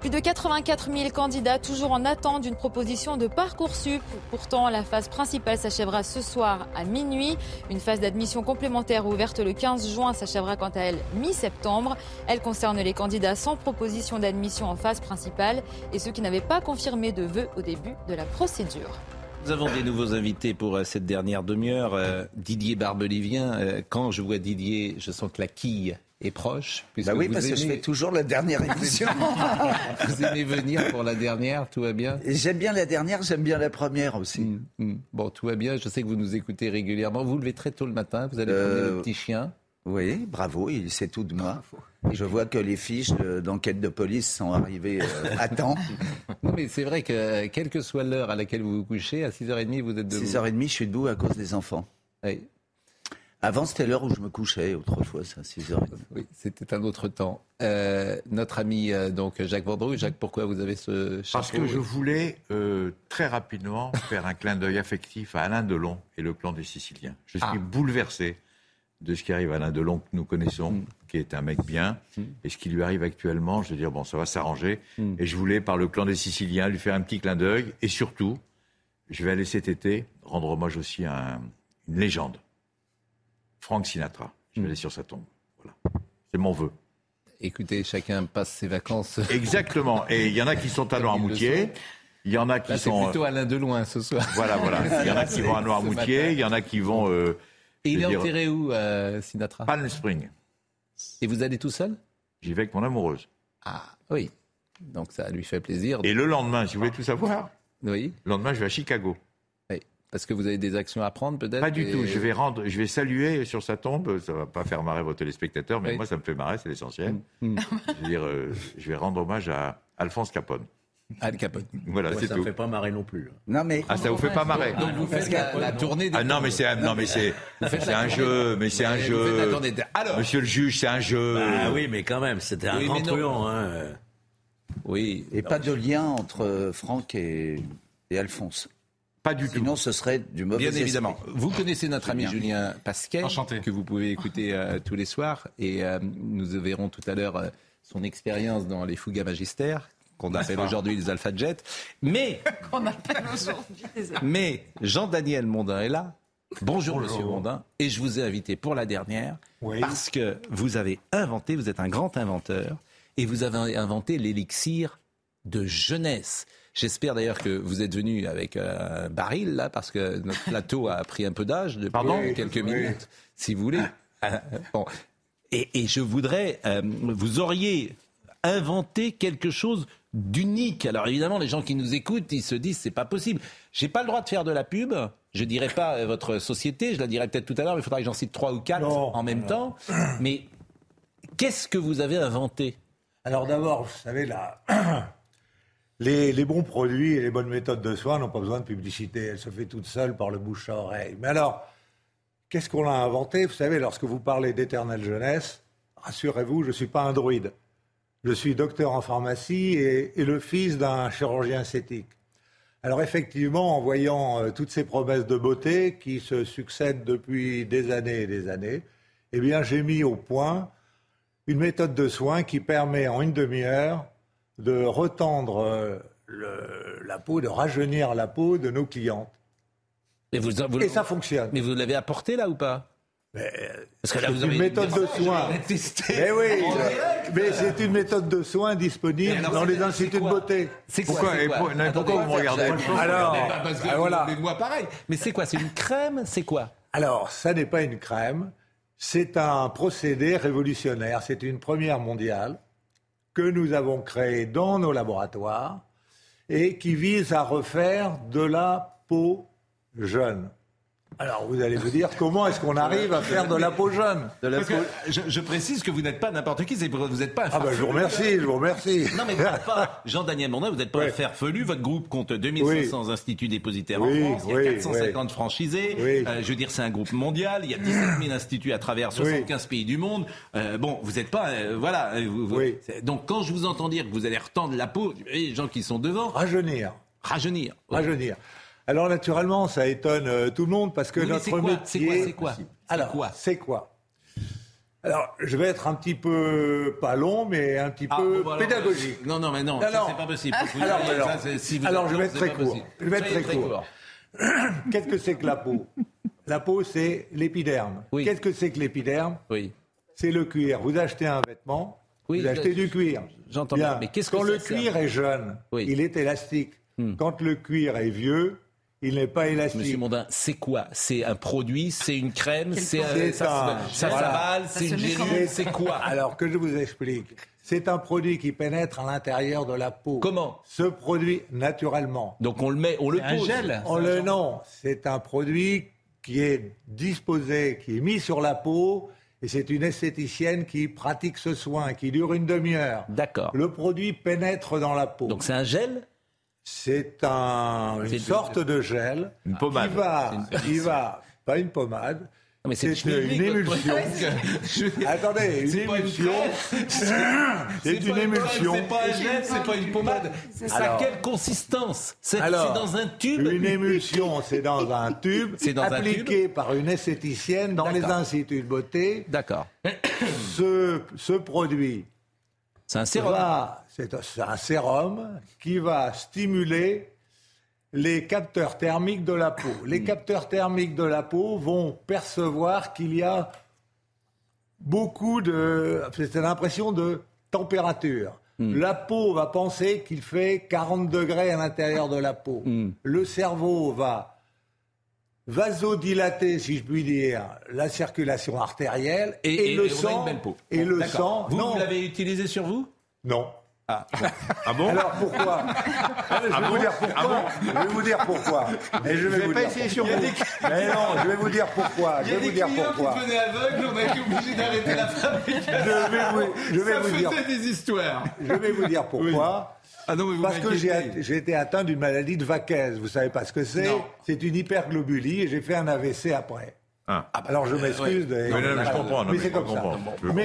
Plus de 84 000 candidats toujours en attente d'une proposition de Parcoursup. Pourtant, la phase principale s'achèvera ce soir à minuit. Une phase d'admission complémentaire ouverte le 15 juin s'achèvera quant à elle mi-septembre. Elle concerne les candidats sans proposition d'admission en phase principale et ceux qui n'avaient pas confirmé de vœux au début de la procédure. Nous avons des nouveaux invités pour euh, cette dernière demi-heure. Euh, Didier Barbelivien, euh, quand je vois Didier, je sens la quille est proche. Bah oui, parce que je fais toujours la dernière émission. vous aimez venir pour la dernière, tout va bien? J'aime bien la dernière, j'aime bien la première aussi. Hum, hum. Bon, tout va bien. Je sais que vous nous écoutez régulièrement. Vous vous levez très tôt le matin, vous allez promener le petit chien? Oui, bravo, il sait tout de moi. Je vois que les fiches d'enquête de police sont arrivées euh, à temps. Non, mais c'est vrai que quelle que soit l'heure à laquelle vous vous couchez, à 6h30, vous êtes debout. 6h30, je suis debout à cause des enfants. Oui. Avant, c'était l'heure où je me couchais, autrefois, ça, 6h30. Oui, c'était un autre temps. Euh, notre ami euh, donc Jacques Vendroux. Jacques, pourquoi vous avez ce chapeau Parce que je voulais euh, très rapidement faire un clin d'œil affectif à Alain Delon et le clan des Siciliens. Je suis Ah. bouleversé de ce qui arrive à Alain Delon que nous connaissons, Mm. qui est un mec bien, et ce qui lui arrive actuellement. Je veux dire, bon, ça va s'arranger. Mm. Et je voulais, par le clan des Siciliens, lui faire un petit clin d'œil. Et surtout, je vais aller cet été rendre hommage aussi à un- une légende, Frank Sinatra. Je vais aller sur sa tombe. Voilà. C'est mon vœu. Écoutez, chacun passe ses vacances. Exactement. Et il y en a qui sont à Noirmoutier. Il y en a qui Là, sont. plutôt Alain de loin ce soir. Voilà, voilà. Il y en a qui vont à Noirmoutier, il y en a qui vont. euh, Et il est dire, enterré où, euh, Sinatra? Palm Spring. Et vous allez tout seul? J'y vais avec mon amoureuse. Ah, oui. Donc ça lui fait plaisir. Et le lendemain, si vous voulez tout savoir, Oui. le lendemain, je vais à Chicago. Parce que vous avez des actions à prendre peut-être Pas du et- tout. Je vais rendre, je vais saluer sur sa tombe. Ça va pas faire marrer vos téléspectateurs, mais Oui. moi, ça me fait marrer, c'est l'essentiel. Mm. Je veux dire, euh, je vais rendre hommage à Alphonse Capone. Al Capone. Voilà, Ouais, c'est ça tout. me fait pas marrer non plus. Non, mais. Ah, ça vous fait pas marrer Donc vous faites la, la tournée des Ah non, mais c'est, un- non, mais c'est, c'est un jeu, mais c'est un Vous faites la jeu. Alors Monsieur le juge, c'est un jeu. Ah oui, mais quand même, c'était un Oui, grand truand. Hein. Oui. Et pas de lien entre Franck et, et Alphonse. Pas du tout. Sinon, ce serait du mauvais Bien esprit. évidemment. Vous connaissez notre ami bien. Julien Pasquet, Enchanté. que vous pouvez écouter euh, tous les soirs. Et euh, nous verrons tout à l'heure euh, son expérience dans les Fougas Magistères, qu'on appelle aujourd'hui les Alpha Jets. Mais, Qu'on appelle aujourd'hui des mais Jean-Daniel Mondin est là. Bonjour, Monsieur Mondin. Et je vous ai invité pour la dernière parce que vous avez inventé, vous êtes un grand inventeur, et vous avez inventé l'élixir de jeunesse. J'espère d'ailleurs que vous êtes venu avec euh, un baril là, parce que notre plateau a pris un peu d'âge depuis Pardon? quelques minutes, si vous voulez. Euh, bon. et, et je voudrais, euh, vous auriez inventé quelque chose d'unique. Alors évidemment, les gens qui nous écoutent, ils se disent c'est pas possible. J'ai pas le droit de faire de la pub. Je dirais pas euh, votre société, je la dirai peut-être tout à l'heure. mais Il faudra que j'en cite trois ou quatre en même temps. Mais qu'est-ce que vous avez inventé? Alors d'abord, vous savez, là, les, bons produits et les bonnes méthodes de soins n'ont pas besoin de publicité. Elle se fait toute seule par le bouche à oreille. Mais alors, qu'est-ce qu'on a inventé? Vous savez, lorsque vous parlez d'éternelle jeunesse, rassurez-vous, je ne suis pas un druide. Je suis docteur en pharmacie et, et le fils d'un chirurgien esthétique. Alors effectivement, en voyant euh, toutes ces promesses de beauté qui se succèdent depuis des années et des années, eh bien j'ai mis au point une méthode de soins qui permet en une demi-heure de retendre euh, le- la peau, de rajeunir la peau de nos clientes. Mais vous, vous- Et ça fonctionne. Mais vous l'avez apporté là ou pas? Mais, Parce que là, c'est vous une avez méthode de soins. Mais oui, je- mais c'est une méthode de soins disponible alors, dans les instituts de beauté. C'est quoi, Pourquoi- c'est et quoi? pour- non, Attendez, pourquoi vous me regardez Alors, parce que ah, vous- voilà. mais moi pareil. Mais c'est quoi? C'est une crème? C'est quoi? Alors, ça n'est pas une crème, c'est un procédé révolutionnaire, c'est une première mondiale que nous avons créée dans nos laboratoires et qui vise à refaire de la peau jeune. Alors vous allez me dire comment est-ce qu'on arrive à faire de la peau jeune Parce que je, je précise que vous n'êtes pas n'importe qui, c'est- vous n'êtes pas un Ah ben je vous remercie, je vous remercie. Non mais vous n'êtes pas Jean-Daniel Mondin, vous n'êtes pas un farfelu. Votre groupe compte 2500 instituts dépositaires Oui, en France, il y a oui, 450 franchisés. Oui. Euh, je veux dire, c'est un groupe mondial. Il y a 17 000 instituts à travers 75 pays du monde. Euh, bon, vous n'êtes pas, euh, voilà. vous- vous- Donc quand je vous entends dire que vous allez retendre la peau, les gens qui sont devant, rajeunir, rajeunir, rajeunir. Alors naturellement, ça étonne euh, tout le monde parce que Oui, notre C'est quoi métier. C'est quoi Alors, c'est quoi Alors, je vais être un petit peu pas long, mais un petit Ah, peu bon, alors, pédagogique. non, non, mais non, ça, c'est pas possible. Vous alors, ayez- alors, ça, c'est- si vous alors, êtes je vais être très court. possible. Je vais être très court. Qu'est-ce que c'est que la peau? La peau, c'est l'épiderme. Qu'est-ce que c'est que l'épiderme? Oui. C'est le cuir. Vous achetez un vêtement, Oui, vous achetez je- du cuir. j'entends bien. Mais qu'est-ce que Quand le cuir est jeune, il est élastique. Quand le cuir est vieux, il n'est pas élastique. Monsieur Mondin, c'est quoi? C'est un produit, c'est une crème, c'est un, C'est ça, un- ça voilà. s'avale, c'est une gélule, c'est quoi? Alors que je vous explique. C'est un produit qui pénètre à l'intérieur de la peau. Comment? Ce produit naturellement. Donc on le met, on le C'est un pose. gel. On le non, c'est un produit qui est disposé, qui est mis sur la peau. Et c'est une esthéticienne qui pratique ce soin, qui dure une demi-heure. D'accord. Le produit pénètre dans la peau. Donc c'est un gel? C'est un, C'est une sorte de gel. Une pommade. Qui va, une- va, pas une pommade. mais c'est une émulsion. Attendez, une C'est pas une émulsion. C'est une pas émulsion. C'est pas un gel, c'est pas une pommade. Ça a Alors- quelle consistance? C'est dans un tube Une émulsion, c'est dans un tube C'est dans un appliqué par une esthéticienne dans les instituts de beauté. D'accord. Ce, ce produit, C'est un sérum. c'est un- sérum qui va stimuler les capteurs thermiques de la peau. Hmm. Les capteurs thermiques de la peau vont percevoir qu'il y a beaucoup de... C'est l'impression de température. Hmm. La peau va penser qu'il fait 40 degrés à l'intérieur de la peau. Hmm. Le cerveau va vasodilater, si je puis dire, la circulation artérielle et, Et, le et a sang. Et Bon, le sang. Vous, vous l'avez utilisé sur vous? Non. Ah, Ah bon? Alors pourquoi? Ah, mais Je vais vous dire pourquoi. je vais vous dire pourquoi. Et je vais Vous vous pas dire essayé sur vous Mais non, je vais vous dire pourquoi. Je vais vous dire pourquoi. aveugles, on a été obligé d'arrêter la fabrication. Je vais vous, je vais Ça vous dire. des histoires. Je vais vous dire pourquoi. Ah non, mais vous Parce que j'ai été atteint d'une maladie de Vaquez. Vous savez pas ce que c'est? Non. C'est une hyperglobulie et j'ai fait un AVC après. Ah. Alors je m'excuse. de- Non, mais comprends, non, Mais c'est ça.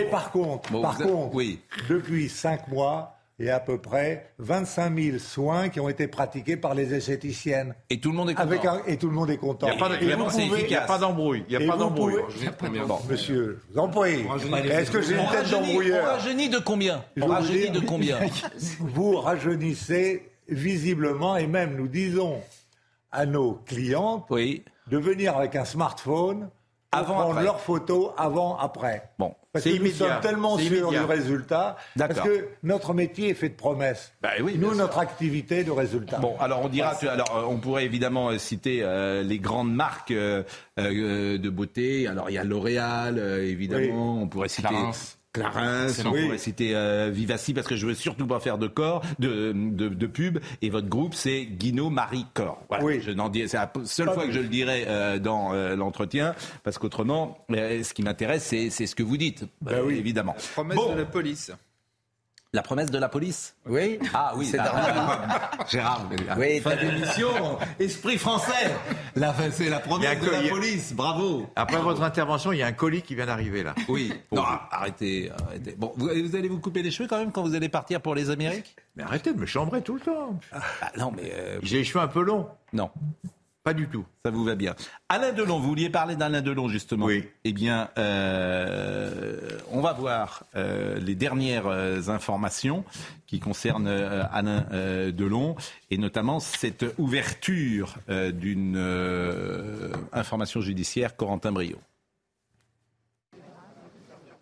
par contre, Bon, par êtes- contre, oui. depuis cinq mois, a à peu près 25 000 soins qui ont été pratiqués par les esthéticiennes. Et tout le monde est content. Avec un- et tout le monde est content. Il n'y a pas Et d'embrouille. Il n'y Et a pas d'embrouille. pouvez- Bon. Monsieur, je vous en prie. rajeunit- Est-ce que j'ai une tête rajeunit- On d'embrouilleur rajeunit de combien Je On rajeunit de combien Vous rajeunissez visiblement et même nous disons à nos clientes Oui. de venir avec un smartphone Avant, prendre après. leurs photos avant, après. Bon. Parce C'est que nous immédiat. sommes tellement sûrs immédiat. du résultat. Parce que notre métier est fait de promesses. Bah oui, nous, notre activité de résultats. Bon, alors on dira, tu- alors euh, on pourrait évidemment euh, citer euh, les grandes marques euh, euh, de beauté. Alors il y a L'Oréal, euh, évidemment. On pourrait citer Clarins. Clarins, on Oui. citer euh, Vivaci parce que je veux surtout pas faire de corps, de, de, de pub. Et votre groupe, c'est Guino Marie Corps. Voilà. Oui. Je n'en dis, c'est la seule fois que je le dirai euh, dans euh, l'entretien, parce qu'autrement, ce qui m'intéresse, c'est, ce que vous dites, euh, oui. évidemment. Promesse Bon. de la police. La promesse de la police. Oui. Ah oui, C'est ah, dernier. Gérard, Oui, fin d'émission, esprit français. La, c'est la promesse de la police, bravo. Après votre intervention, il y a un colis qui vient d'arriver là. Oui, non, arrêtez, arrêtez. Bon, vous, vous allez vous couper les cheveux quand même quand vous allez partir pour les Amériques? Mais arrêtez de me chambrer tout le temps. Ah, Non, mais euh, J'ai les cheveux un peu longs. non, Pas du tout. ça vous va bien. Alain Delon, vous vouliez parler d'Alain Delon justement. Oui. Eh bien, euh, on va voir euh, les dernières euh, informations qui concernent euh, Alain euh, Delon et notamment cette ouverture euh, d'une euh, information judiciaire Corentin Brio.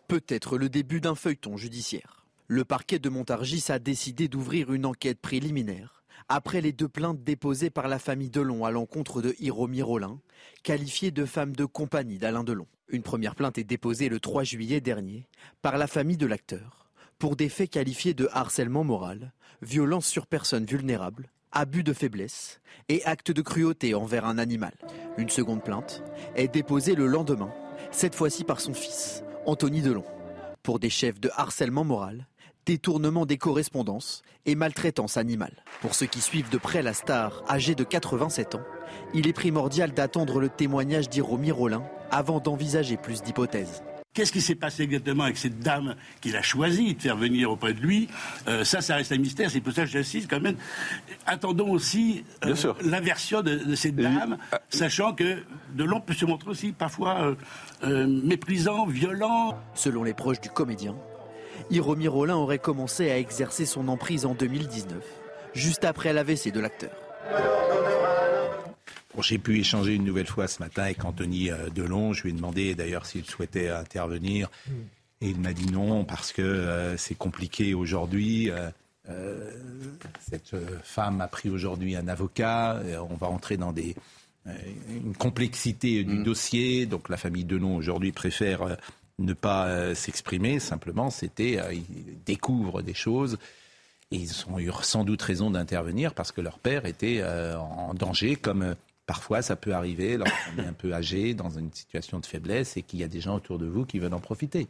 peut-être le début d'un feuilleton judiciaire. Le parquet de Montargis a décidé d'ouvrir une enquête préliminaire après les deux plaintes déposées par la famille Delon à l'encontre de Hiromi Rollin, qualifiée de femme de compagnie d'Alain Delon. Une première plainte est déposée le 3 juillet dernier par la famille de l'acteur pour des faits qualifiés de harcèlement moral, violence sur personnes vulnérables, abus de faiblesse et acte de cruauté envers un animal. Une seconde plainte est déposée le lendemain, cette fois-ci par son fils, Anthony Delon, pour des chefs de harcèlement moral, détournement des correspondances et maltraitance animale. Pour ceux qui suivent de près la star âgée de 87 ans, il est primordial d'attendre le témoignage d'Hiromi Rollin avant d'envisager plus d'hypothèses. Qu'est-ce qui s'est passé exactement avec cette dame qu'il a choisi de faire venir auprès de lui? Euh, Ça, ça reste un mystère. C'est pour ça que j'insiste quand même. Attendons aussi euh, la version de, de cette dame, sachant que Delon peut se montrer aussi parfois euh, euh, méprisant, violent. Selon les proches du comédien, Hiromi Rollin aurait commencé à exercer son emprise en 2019, juste après l'AVC de l'acteur. Bon, J'ai pu échanger une nouvelle fois ce matin avec Anthony euh, Delon. Je lui ai demandé d'ailleurs s'il souhaitait intervenir. Et il m'a dit non parce que euh, c'est compliqué aujourd'hui. Euh, euh, cette femme a pris aujourd'hui un avocat. On va entrer dans des, euh, une complexité du dossier. Donc la famille Delon aujourd'hui préfère euh, ne pas euh, s'exprimer. Simplement, c'était euh, ils découvrent des choses. Et ils ont eu sans doute raison d'intervenir parce que leur père était euh, en danger, comme euh, parfois ça peut arriver lorsqu'on est un peu âgé, dans une situation de faiblesse, et qu'il y a des gens autour de vous qui veulent en profiter.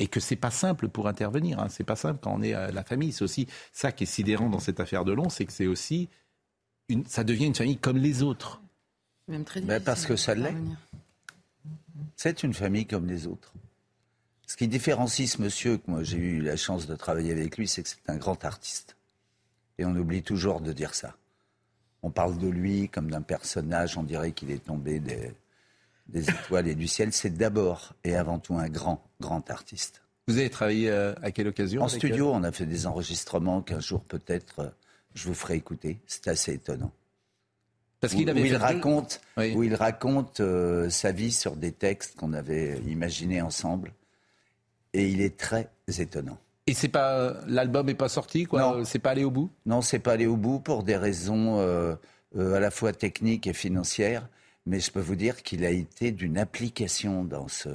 Et que c'est pas simple pour intervenir. Hein. C'est pas simple quand on est euh, la famille. C'est aussi ça qui est sidérant dans cette affaire de Long, c'est que c'est aussi une, ça devient une famille comme les autres. Même très Ben, parce que ça l'est. C'est une famille comme les autres. Ce qui différencie ce monsieur, que moi j'ai eu la chance de travailler avec lui, c'est que c'est un grand artiste. Et on oublie toujours de dire ça. On parle de lui comme d'un personnage, on dirait qu'il est tombé des, des étoiles et du ciel. C'est d'abord et avant tout un grand, grand artiste. Vous avez travaillé euh, à quelle occasion En studio, euh, on a fait des enregistrements qu'un jour peut-être euh, je vous ferai écouter. C'est assez étonnant. Parce qu'il avait où, il raconte, où il raconte euh, sa vie sur des textes qu'on avait imaginés ensemble. Et il est très étonnant. Et c'est pas l'album est pas sorti quoi. C'est pas allé au bout? Non, c'est pas allé au bout pour des raisons euh, euh, à la fois techniques et financières. Mais je peux vous dire qu'il a été d'une application dans ce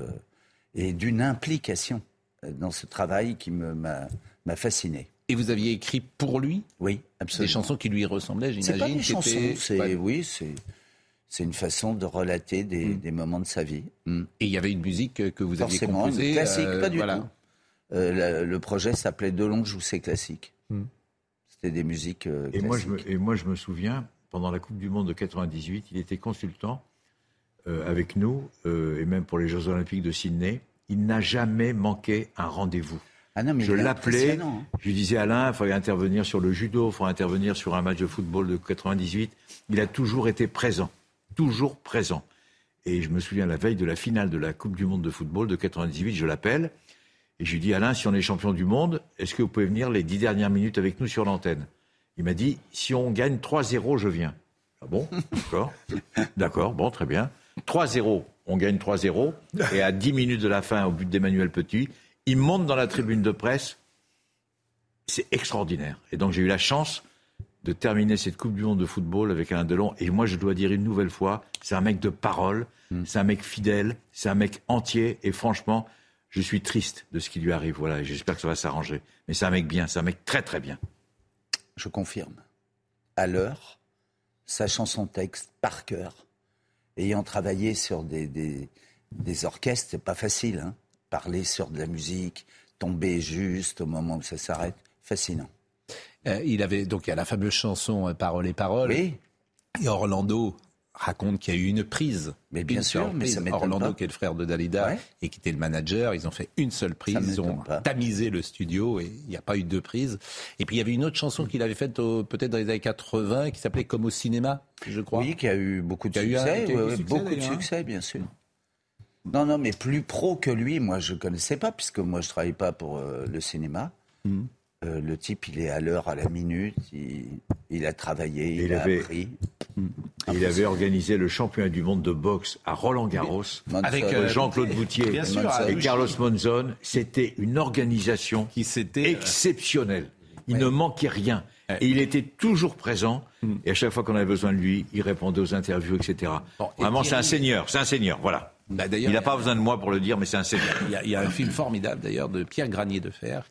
et d'une implication euh, dans ce travail qui me m'a fasciné. Et vous aviez écrit pour lui? Oui, absolument. Des chansons qui lui ressemblaient, C'est j'imagine. pas des chansons, c'est oui, c'est c'est une façon de relater des, des moments de sa vie. Mm. Et il y avait une musique que vous aviez Forcément, composée. une classique, euh, pas du voilà. tout. Euh, la- le projet s'appelait Delon joue ses classiques. Mm. C'était des musiques euh, Et moi, je classiques. me, et moi, je me souviens, pendant la Coupe du Monde de 98, il était consultant euh, avec nous, euh, et même pour les Jeux Olympiques de Sydney. Il n'a jamais manqué un rendez-vous. Ah non, mais je l'appelais, hein. je lui disais Alain, il faudrait intervenir sur le judo, il faudrait intervenir sur un match de football de 98. Il a toujours été présent, toujours présent. Et je me souviens, la veille de la finale de la Coupe du Monde de football de 98, je l'appelle et je lui dis Alain, si on est champion du monde, est-ce que vous pouvez venir les dix dernières minutes avec nous sur l'antenne? Il m'a dit si on gagne 3-0, je viens. Ah bon? D'accord. D'accord, bon, très bien. 3-0, on gagne 3-0. Et à 10 minutes de la fin, au but d'Emmanuel Petit, il monte dans la tribune de presse. C'est extraordinaire. Et donc j'ai eu la chance de terminer cette Coupe du Monde de football avec Alain Delon. Et moi, je dois dire une nouvelle fois, c'est un mec de parole, c'est un mec fidèle, c'est un mec entier. Et franchement, je suis triste de ce qui lui arrive. Voilà, et j'espère que ça va s'arranger. Mais c'est un mec bien, c'est un mec très très bien. Je confirme. À l'heure, sachant son texte par cœur, ayant travaillé sur des, des, des orchestres, c'est pas facile. Hein Parler sur de la musique, tomber juste au moment où ça s'arrête, fascinant. Euh, il avait donc il y a la fameuse chanson euh, Paroles et paroles. Et Orlando raconte qu'il y a eu une prise. Mais bien Une sûr, mais prise. ça m'étonne Orlando pas. qui est le frère de Dalida et qui était le manager, ils ont fait une seule prise, ils ont pas. tamisé le studio et il n'y a pas eu deux prises. Et puis il y avait une autre chanson qu'il avait faite au- peut-être dans les années 80 qui s'appelait Comme au cinéma, je crois. Oui, qui a eu beaucoup de eu un- succès, ouais, beaucoup de hein. succès, bien sûr. Non, non, mais plus pro que lui, moi je connaissais pas, puisque moi je travaille pas pour euh, le cinéma. Mhm. Euh, le type, il est à l'heure, à la minute, il, il a travaillé, il, il a avait- appris. Il avait organisé le championnat du monde de boxe à Roland Garros Avec, euh, Jean-Claude Boutier bien sûr, et avec- Carlos Monzon. C'était une organisation qui s'était exceptionnelle. Il ne manquait rien. Et il était toujours présent. Et à chaque fois qu'on avait besoin de lui, il répondait aux interviews, etc. et Vraiment, c'est un seigneur. C'est un seigneur. Voilà. Bah, il n'a pas besoin de moi pour le dire, mais c'est un seigneur. Il y, a, il y a un film formidable d'ailleurs de Pierre Granier de Fer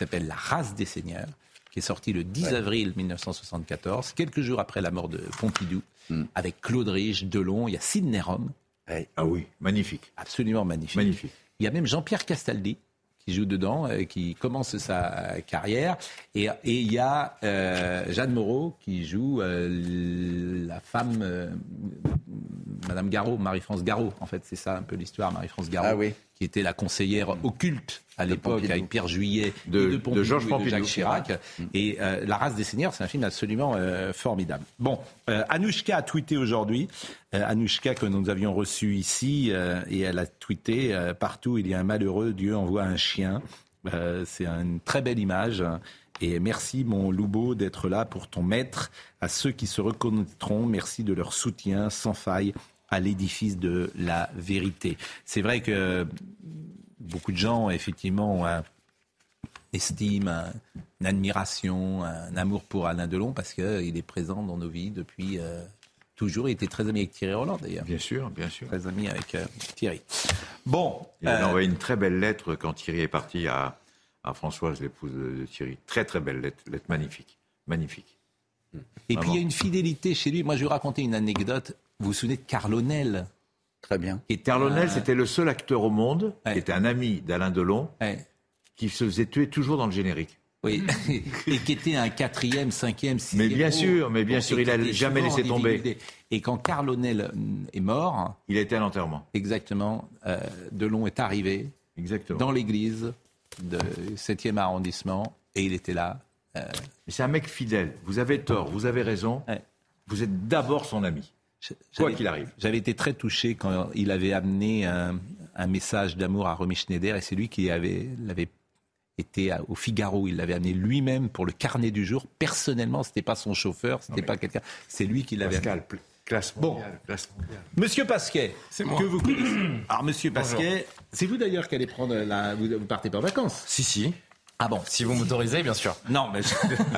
s'appelle La race des seigneurs, qui est sorti le 10 avril 1974, quelques jours après la mort de Pompidou, Hmm. avec Claude Rich, Delon, il y a Sidney Rome. Ah oui, magnifique. Absolument magnifique. Magnifique. Il y a même Jean-Pierre Castaldi qui joue dedans, euh, qui commence sa carrière. Et, et il y a euh, Jeanne Moreau qui joue euh, la femme, euh, Madame Garot, Marie-France Garot. En fait, c'est ça un peu l'histoire, Marie-France Garot, Ah oui. Qui était la conseillère occulte à l'époque Pompidou. avec Pierre Juillet, De- et de Pompidou Georges et Pompidou. Jacques Chirac. Et euh, La race des seigneurs, c'est un film absolument euh, formidable. Bon, euh, Anouchka a tweeté aujourd'hui. Euh, Anouchka que nous avions reçue ici et elle a tweeté partout il y a un malheureux, Dieu envoie un chien. C'est une très belle image. Et merci mon Loubo d'être là pour ton maître. À ceux qui se reconnaîtront, merci de leur soutien sans faille à l'édifice de la vérité. C'est vrai que beaucoup de gens, effectivement, ont un estime, un- une admiration, un amour pour Alain Delon parce qu'il est présent dans nos vies depuis euh, toujours. Il était très ami avec Thierry Roland d'ailleurs. Bien sûr, bien sûr. Très ami avec euh, Thierry. Bon, Il a euh, envoyé une très belle lettre quand Thierry est parti à, à Françoise, l'épouse de Thierry. Très très belle lettre, lettre magnifique. Magnifique. et puis il y a une fidélité chez lui. Moi, je vais vous raconter une anecdote. Vous vous souvenez de Carlonel Très bien. était Carlonel, c'était le seul acteur au monde Ouais. qui était un ami d'Alain Delon, Ouais. qui se faisait tuer toujours dans le générique. Oui, et qui était un quatrième, cinquième, sixième. Mais bien sûr, mais bien sûr, et il qui a était jamais laissé tomber. Et quand Carlonel est mort, Il a été à l'enterrement. exactement, euh, Delon est arrivé Exactement. dans l'église du 7e arrondissement et il était là. euh, Mais c'est un mec fidèle. Vous avez tort, vous avez raison. Ouais. Vous êtes d'abord son ami. Je- Quoi j'avais- qu'il arrive. J'avais été très touché quand il avait amené un, un message d'amour à Romy Schneider et c'est lui qui avait, l'avait été à- au Figaro. Il l'avait amené lui-même pour le carnet du jour. Personnellement, c'était pas son chauffeur, c'était pas quelqu'un. C'est lui qui l'avait. Pascal, pl- classe Bon. mondiale. classe mondiale. Monsieur Pasquet, C'est moi. que vous connaissez. Alors, Monsieur Pasquet, c'est vous d'ailleurs qui allez prendre la. Vous, vous partez pas en vacances Si, si. Ah bon Si vous m'autorisez, bien sûr. Non, mais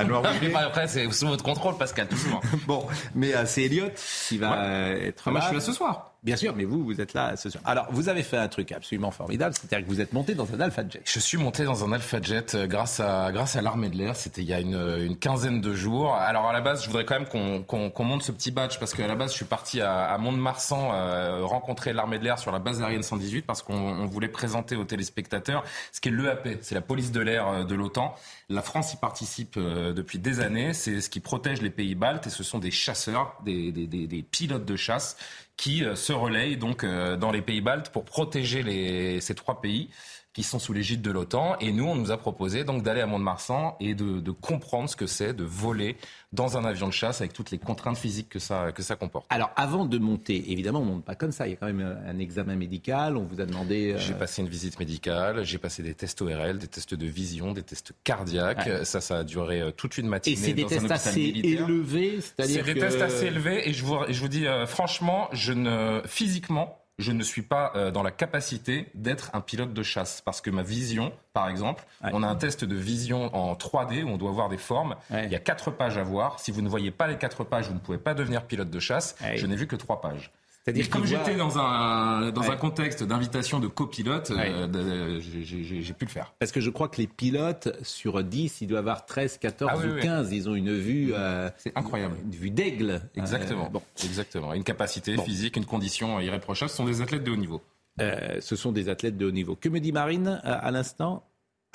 Noirmoutier. Après, c'est sous votre contrôle, Pascal, toujours. bon, mais euh, c'est Elliot qui va euh, être Ah, moi, là. je suis là ce soir. Bien sûr, mais vous, vous êtes là ce soir. Alors, vous avez fait un truc absolument formidable, c'est-à-dire que vous êtes monté dans un Alpha Jet. Je suis monté dans un Alpha Jet euh, grâce à grâce à l'armée de l'air. C'était il y a une, une quinzaine de jours. Alors à la base, je voudrais quand même qu'on qu'on monte ce petit badge parce qu'à la base, je suis parti à, à Mont-de-Marsan euh, rencontrer l'armée de l'air sur la base aérienne 118 parce qu'on on voulait présenter aux téléspectateurs ce qu'est l'EAP. C'est la police de l'air euh, de l'OTAN. La France y participe euh, depuis des années. C'est ce qui protège les pays baltes et ce sont des chasseurs, des, des, des pilotes de chasse qui euh, se relayent donc euh, dans les pays baltes pour protéger ces trois pays qui sont sous l'égide de l'OTAN. Et nous, on nous a proposé donc d'aller à Mont-de-Marsan et de, de comprendre ce que c'est de voler dans un avion de chasse avec toutes les contraintes physiques que ça, que ça comporte. Alors, avant de monter, évidemment, on ne monte pas comme ça. Il y a quand même un, un examen médical. On vous a demandé. euh, J'ai passé une visite médicale, j'ai passé des tests ORL, des tests de vision, des tests cardiaques. Ça, ça a duré euh, toute une matinée. Et c'est des dans tests assez militaire. élevés, C'est des que... tests assez élevés et je vous, je vous dis euh, franchement, je ne physiquement, je ne suis pas euh, dans la capacité d'être un pilote de chasse parce que ma vision, par exemple, Ouais. on a un test de vision en 3D où on doit voir des formes. Ouais. Il y a quatre pages à voir. Si vous ne voyez pas les quatre pages, vous ne pouvez pas devenir pilote de chasse. Ouais. Je n'ai vu que trois pages. C'est-à-dire comme voit- j'étais dans un dans Ouais. un contexte d'invitation de copilote, euh, Ouais. j'ai- pu le faire. Parce que je crois que les pilotes, sur 10, ils doivent avoir 13, 14 Ah oui, ou oui. 15. Ils ont une vue... euh, C'est incroyable. Une vue d'aigle. Exactement. Euh, bon. Exactement. Une capacité Bon. physique, une condition irréprochable. Ce sont des athlètes de haut niveau. Ce sont des athlètes de haut niveau. Que me dit Marine à l'instant?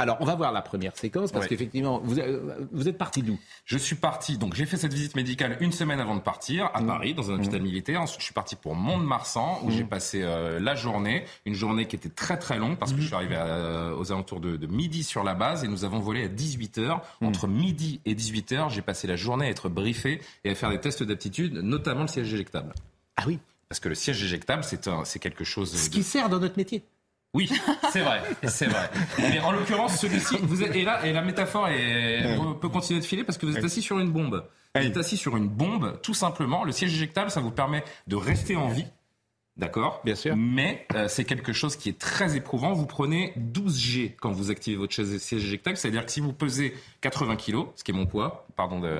Alors, on va voir la première séquence parce Ouais. qu'effectivement, vous, euh, vous êtes parti d'où? Je suis parti, donc j'ai fait cette visite médicale une semaine avant de partir Mmh. à Paris, dans un hôpital militaire. Ensuite, je suis parti pour Mont-de-Marsan, où j'ai passé euh, la journée, une journée qui était très très longue, parce que je suis arrivé à- aux alentours de, de midi sur la base, et nous avons volé à 18h. Entre midi et 18h, j'ai passé la journée à être briefé et à faire des tests d'aptitude, notamment le siège éjectable. Ah oui Parce que le siège éjectable, c'est quelque chose... Ce de- qui sert dans notre métier. Oui, c'est vrai, c'est vrai. Mais en l'occurrence, celui-ci, vous êtes, et là, et la métaphore est, peut continuer de filer parce que vous êtes assis sur une bombe. Vous êtes assis sur une bombe, tout simplement. Le siège éjectable, ça vous permet de rester en vie. D'accord? Bien sûr. Mais euh, c'est quelque chose qui est très éprouvant. Vous prenez 12 G quand vous activez votre siège éjectable. C'est-à-dire que si vous pesez 80 kg, ce qui est mon poids, pardon de,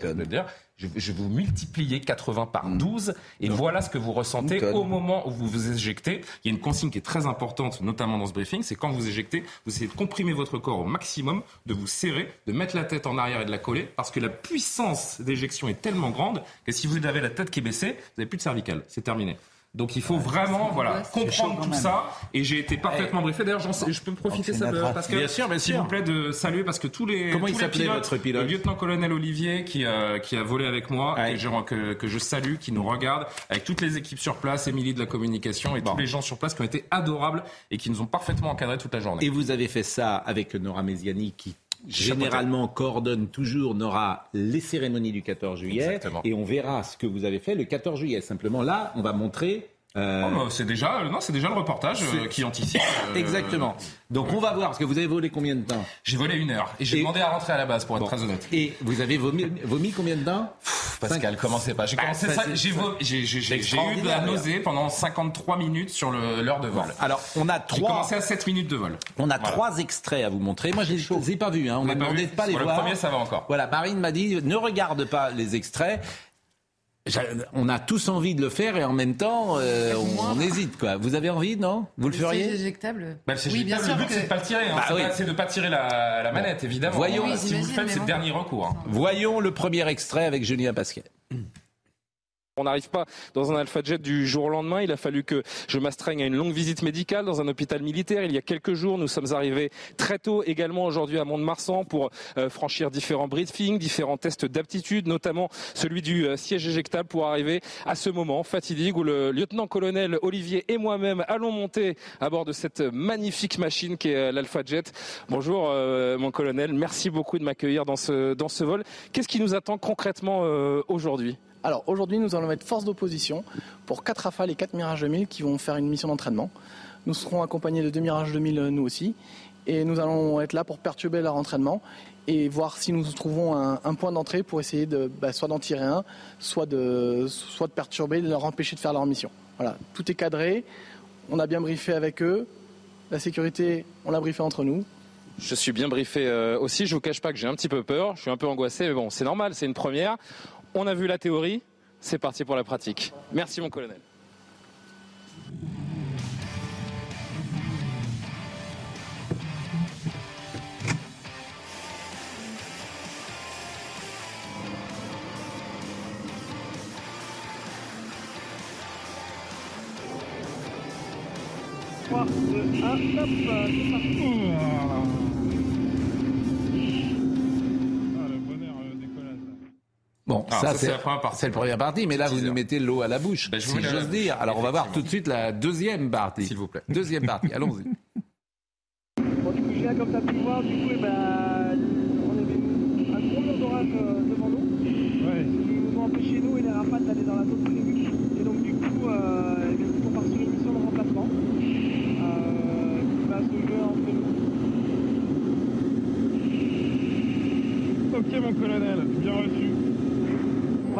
de le dire, je, je vais vous multiplier 80 par 12 et voilà ce que vous ressentez au moment où vous vous éjectez. Il y a une consigne qui est très importante, notamment dans ce briefing, c'est quand vous éjectez, vous essayez de comprimer votre corps au maximum, de vous serrer, de mettre la tête en arrière et de la coller, parce que la puissance d'éjection est tellement grande que si vous avez la tête qui est baissée, vous n'avez plus de cervicale. C'est terminé. Donc il faut vraiment voilà, comprendre tout ça. Et j'ai été parfaitement briefé. D'ailleurs, je peux profiter ça parce que bien sûr, bien s'il vous plaît de saluer parce que tous les comment tous il s'appelait pilotes, votre pilote le lieutenant-colonel Olivier qui euh, qui a volé avec moi que, je, que, que je salue, qui nous regarde avec toutes les équipes sur place, Émilie de la communication et tous les gens sur place qui ont été adorables et qui nous ont parfaitement encadrés toute la journée. Et vous avez fait ça avec Nora Mesiani qui généralement coordonne toujours Nora les cérémonies du 14 juillet Exactement. et on verra ce que vous avez fait le 14 juillet. Simplement là, on va montrer euh, Oh, c'est déjà non, c'est déjà le reportage euh, qui anticipe. euh, Exactement. Donc on va voir, parce que vous avez volé combien de temps J'ai volé une heure et j'ai demandé à rentrer à la base pour être Bon. très honnête. Et vous avez vomi, vomi combien de temps Pascal, commencez pas. J'ai Bah, commencé ça, j'ai j'ai- j'ai- j'ai- j'ai eu de la nausée pendant 53 minutes sur le- l'heure de vol. Alors, on a J'ai trois. commencé à 7 minutes de vol. On a Voilà. trois extraits à vous montrer. Moi, je les ai pas vus. Hein. On m'a demandé de pas les Sur le voir. premier, ça va encore. Voilà, Marine m'a dit ne regarde pas les extraits. On a tous envie de le faire et en même temps, euh, on, on hésite. Quoi. Vous avez envie, non? Vous le, feriez? éjectable? Bah, le oui, bien le sûr. but, que- c'est de pas le tirer. Hein. Bah c'est oui. c'est de pas tirer la, la manette, évidemment. Voyons. Oui, si vous le faites, c'est le dernier recours. hein. Voyons le premier extrait avec Julien Pasquet. On n'arrive pas dans un Alpha Jet du jour au lendemain. Il a fallu que je m'astreigne à une longue visite médicale dans un hôpital militaire. Il y a quelques jours, nous sommes arrivés très tôt également aujourd'hui à Mont-de-Marsan pour euh, franchir différents briefings, différents tests d'aptitude, notamment celui du euh, siège éjectable pour arriver à ce moment fatidique où le lieutenant-colonel Olivier et moi-même allons monter à bord de cette magnifique machine qui est euh, l'Alpha Jet. Bonjour mon colonel, merci beaucoup de m'accueillir dans ce, dans ce vol. Qu'est-ce qui nous attend concrètement aujourd'hui? Alors aujourd'hui, nous allons être force d'opposition pour 4 Rafales et 4 Mirage 2000 qui vont faire une mission d'entraînement. Nous serons accompagnés de 2 Mirage 2000 euh, nous aussi. Et nous allons être là pour perturber leur entraînement et voir si nous trouvons un, un point d'entrée pour essayer de, bah, soit d'en tirer un, soit de, soit de perturber, de leur empêcher de faire leur mission. Voilà, tout est cadré, on a bien briefé avec eux, la sécurité, on l'a briefé entre nous. Je suis bien briefé euh, aussi. Je vous cache pas que j'ai un petit peu peur. Je suis un peu angoissé, mais bon, c'est normal, c'est une première. On a vu la théorie. C'est parti pour la pratique. Merci, mon colonel. Bon, Alors, ça, ça, c'est la première partie. c'est la première partie, mais là, vous nous mettez l'eau à la bouche, Ben, je si j'ose dire. Alors, on va voir tout de suite la deuxième partie. S'il vous plaît. Deuxième partie, allons-y. Bon, du coup, Julien, comme tu as pu le voir, du coup, eh ben, on avait un gros mur d'orage euh, devant nous. Ils nous ont empêché, nous et les rafales, d'aller dans la zone prévue. Et donc, du coup, euh, eh bien, on part sur une mission de remplacement euh, qui va se jouer entre nous. Ok, mon colonel, bien reçu.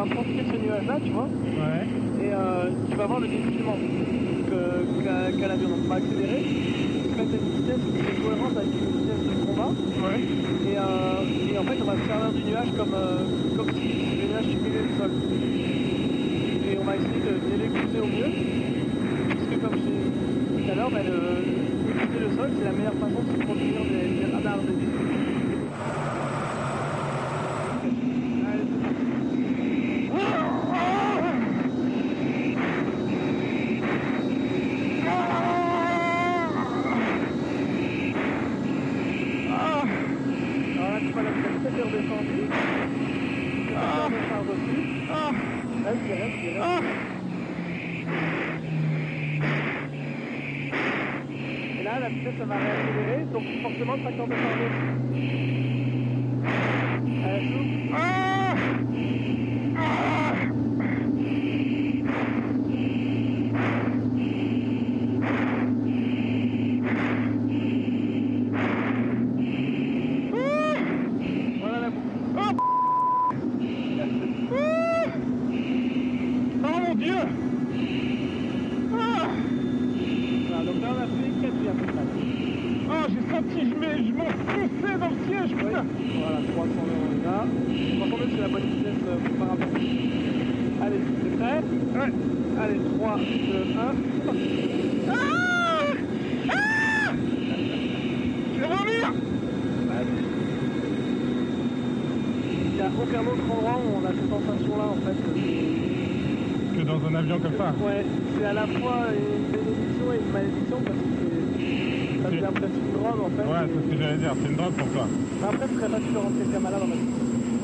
Va profiter de ce nuage-là, tu vois. Ouais. Et euh, tu vas voir le défilement qu'a qu'a l'avion. Donc, on va accélérer mettre une vitesse qui est cohérente avec une vitesse de combat. Et, euh, et en fait, on va se servir du nuage comme, euh, comme si le nuage simulait le sol. Et on va essayer de, de l'écouter au mieux. Puisque, comme je dit tout à l'heure, écouter le sol, c'est la meilleure façon de se produire des, des radars de Alors là, tu vois la vitesse est redescendue. Ah. redescendre aussi. Reste, reste, reste. Et là, la vitesse, ça va réaccélérer, donc forcément, le facteur de charge Allez, souffle. Voilà la boucle. Oh, oh mon dieu Ah la bonne vitesse euh, pour pas rapporter. Allez, c'est prêt Ouais. Allez, 3, 2, 1, c'est parti. Ah Ah Je vais vomir Il n'y a aucun autre endroit où on a cette sensation-là, en fait. Que dans un avion comme ça Ouais, c'est à la fois une bénédiction et une malédiction parce que c'est- ça fait l'impression de drogue en fait. Ouais, c'est ce que j'allais dire, c'est une drogue pour toi. Mais après, ce serait facile de rendre quelqu'un malade en fait.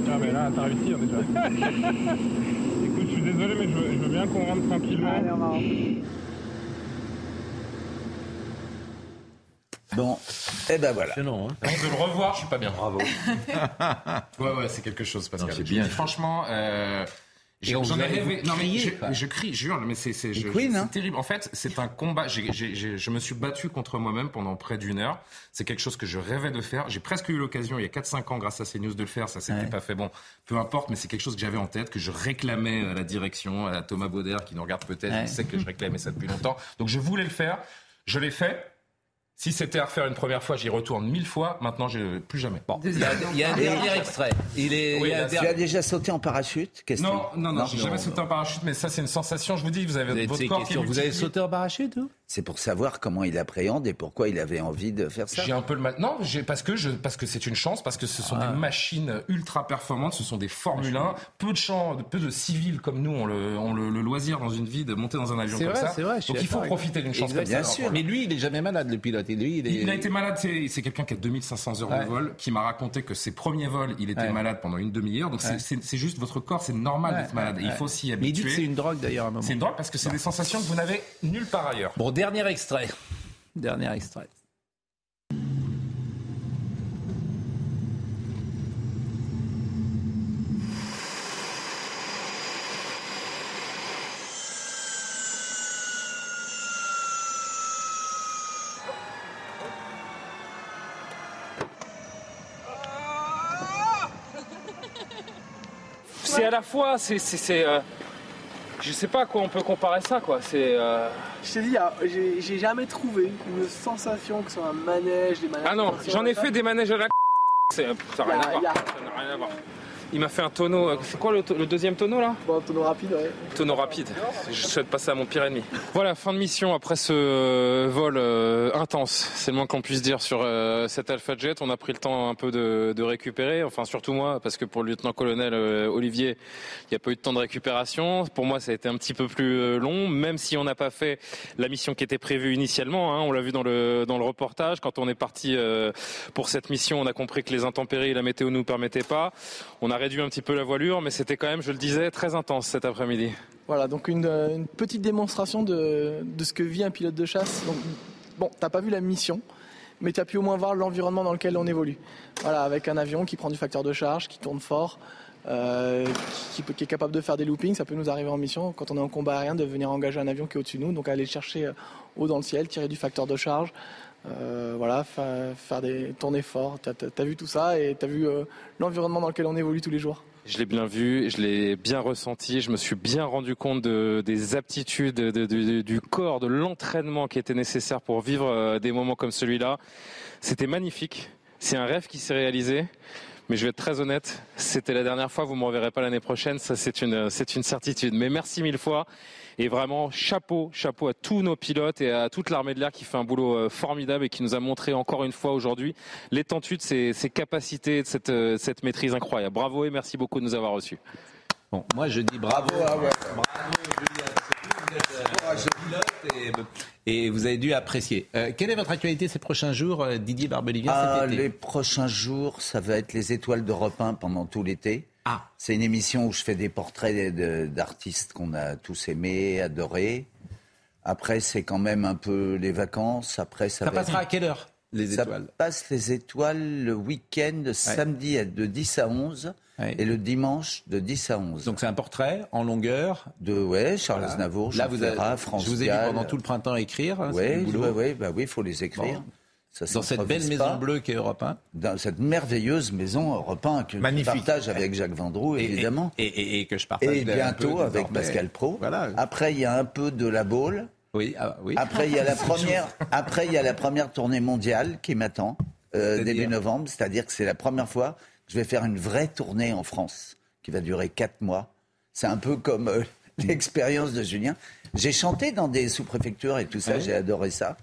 Ah, mais là, t'as réussi déjà. Désolé, mais je veux, je veux bien qu'on rentre tranquillement. Allez, on va rentrer. Bon, et ben voilà. Donc de le revoir, je suis pas bien. Bravo. ouais, ouais, c'est quelque chose, Pascal. Non, c'est bien. Franchement, euh, j'en ai rêvé. Non, mais je, je crie, je hurle, mais c'est hein. terrible. En fait, c'est un combat. J'ai- j'ai- j'ai- je me suis battu contre moi-même pendant près d'une heure. C'est quelque chose que je rêvais de faire. J'ai presque eu l'occasion il y a 4-5 ans, grâce à CNews, de le faire. Ça s'était Ouais. pas fait. Bon, peu importe, mais c'est quelque chose que j'avais en tête, que je réclamais à la direction, à Thomas Bauder, qui nous regarde peut-être. Ouais. Il sait que je réclamais ça depuis longtemps. Donc je voulais le faire. Je l'ai fait. Si c'était à refaire une première fois, j'y retourne mille fois. Maintenant, je plus jamais. Bon. Il y a, il y a un dernier extrait. Il est, Oui, il y a un là, Tu as déjà sauté en parachute Question. Non, non, non, j'ai jamais sauté en parachute, mais ça, c'est une sensation. Je vous dis, vous avez Vous avez votre corps qui est Vous avez sauté en parachute, vous? C'est pour savoir comment il appréhende et pourquoi il avait envie de faire ça. J'ai un peu le mal. Non, parce que je, parce que c'est une chance, parce que ce sont Ah. des machines ultra performantes, ce sont des Formule 1. Peu de gens, peu de civils comme nous ont le, ont le, le loisir dans une vie de monter dans un avion comme vrai, ça. c'est vrai. Donc il faut profiter d'une chance Exact, comme ça. Bien sûr. Mais lui, il est jamais malade, le pilote. Et lui, il, est... Il a été malade, c'est quelqu'un qui a 2500 heures Ouais. de vol, qui m'a raconté que ses premiers vols, il était Ouais. malade pendant une demi-heure. Donc c'est- Ouais. c'est c'est juste votre corps, c'est normal Ouais, d'être malade. il faut s'y Mais il habituer. dit que c'est une drogue, d'ailleurs, à un moment. C'est une drogue parce que c'est des sensations que vous n'avez nulle part ailleurs. Bon, dernier extrait. Dernier extrait. C'est à la fois, c'est, c'est, c'est, euh, je sais pas à quoi on peut comparer ça, quoi. C'est, euh, Je t'ai dit, j'ai jamais trouvé une sensation que ce soit un manège, des manèges. ah non, j'en ai fait des manèges à la. Ça n'a rien, rien à voir. Il m'a fait un tonneau. euh, C'est quoi le, deuxième tonneau là? Bon, tonneau rapide, ouais. Tonneau rapide. Je souhaite passer à mon pire ennemi. Voilà, fin de mission après ce euh, vol euh, intense. C'est le moins qu'on puisse dire sur euh, cet Alpha Jet. On a pris le temps un peu de, de récupérer. Enfin, surtout moi, parce que pour le lieutenant-colonel euh, Olivier, il n'y a pas eu de temps de récupération. Pour moi, ça a été un petit peu plus long, même si on n'a pas fait la mission qui était prévue initialement. hein. On l'a vu dans le, dans le reportage. Quand on est parti pour cette mission, on a compris que les intempéries et la météo ne nous permettaient pas. On a réduit un petit peu la voilure, mais c'était quand même, je le disais, très intense cet après-midi. Voilà, donc une, euh, petite démonstration de, de ce que vit un pilote de chasse. Donc, bon, t'as pas vu la mission, mais tu as pu au moins voir l'environnement dans lequel on évolue. Voilà, avec un avion qui prend du facteur de charge, qui tourne fort, euh, qui, qui est capable de faire des loopings. Ça peut nous arriver en mission, quand on est en combat aérien, de venir engager un avion qui est au-dessus de nous, donc aller le chercher euh, haut dans le ciel, tirer du facteur de charge. Euh, voilà, fa- faire des tournées fort. Tu as, vu tout ça et tu as vu euh, l'environnement dans lequel on évolue tous les jours. Je l'ai bien vu, je l'ai bien ressenti, je me suis bien rendu compte de, des aptitudes de- de- de- du corps, de l'entraînement qui était nécessaire pour vivre euh, des moments comme celui-là. C'était magnifique, c'est un rêve qui s'est réalisé. Mais je vais être très honnête, c'était la dernière fois, vous ne me reverrez pas l'année prochaine, ça c'est une, c'est une certitude. Mais merci mille fois et vraiment chapeau, chapeau à tous nos pilotes et à toute l'armée de l'air qui fait un boulot euh, formidable et qui nous a montré encore une fois aujourd'hui l'étendue de ses, ses capacités, de cette, euh, cette maîtrise incroyable. Bravo et merci beaucoup de nous avoir reçus. Bon, moi je dis bravo. Ouais. Bravo, Julien. Vous êtes, pilote et, et vous avez dû apprécier. Euh, quelle est votre actualité ces prochains jours, euh, Didier Barbelivien, Ah, les prochains jours, ça va être les étoiles d'Europe 1 pendant tout l'été. Ah. C'est une émission où je fais des portraits d'artistes qu'on a tous aimés, adorés. Après, c'est quand même un peu les vacances. Après, ça, Ça va passera être- à quelle heure, les Ça étoiles? passe les étoiles le week-end, samedi de 10 à 11 et le dimanche de 10 à 11. Donc c'est un portrait en longueur de ouais, Charles Voilà. Aznavour, Là, Jean vous avez- Ferrat, France je vous ai vu pendant tout le printemps écrire. hein, Ouais, ouais, bah oui, il faut les écrire. Bon. Ça Dans cette belle pas. maison bleue qui est Europe 1. Dans cette merveilleuse maison Europe 1 que Magnifique. je partage avec Jacques Vendroux, évidemment. Et, et- et que je partage Et bientôt avec. Pascal Pro. Voilà. Après, il y a un peu de la Baule. Oui, ah, oui. Après, il y a la première. Après, il y a la première tournée mondiale qui m'attend euh, début novembre. C'est-à-dire que c'est la première fois je vais faire une vraie tournée en France, qui va durer quatre mois. C'est un peu comme euh, l'expérience de Julien. J'ai chanté dans des sous-préfectures et tout ça, j'ai adoré ça.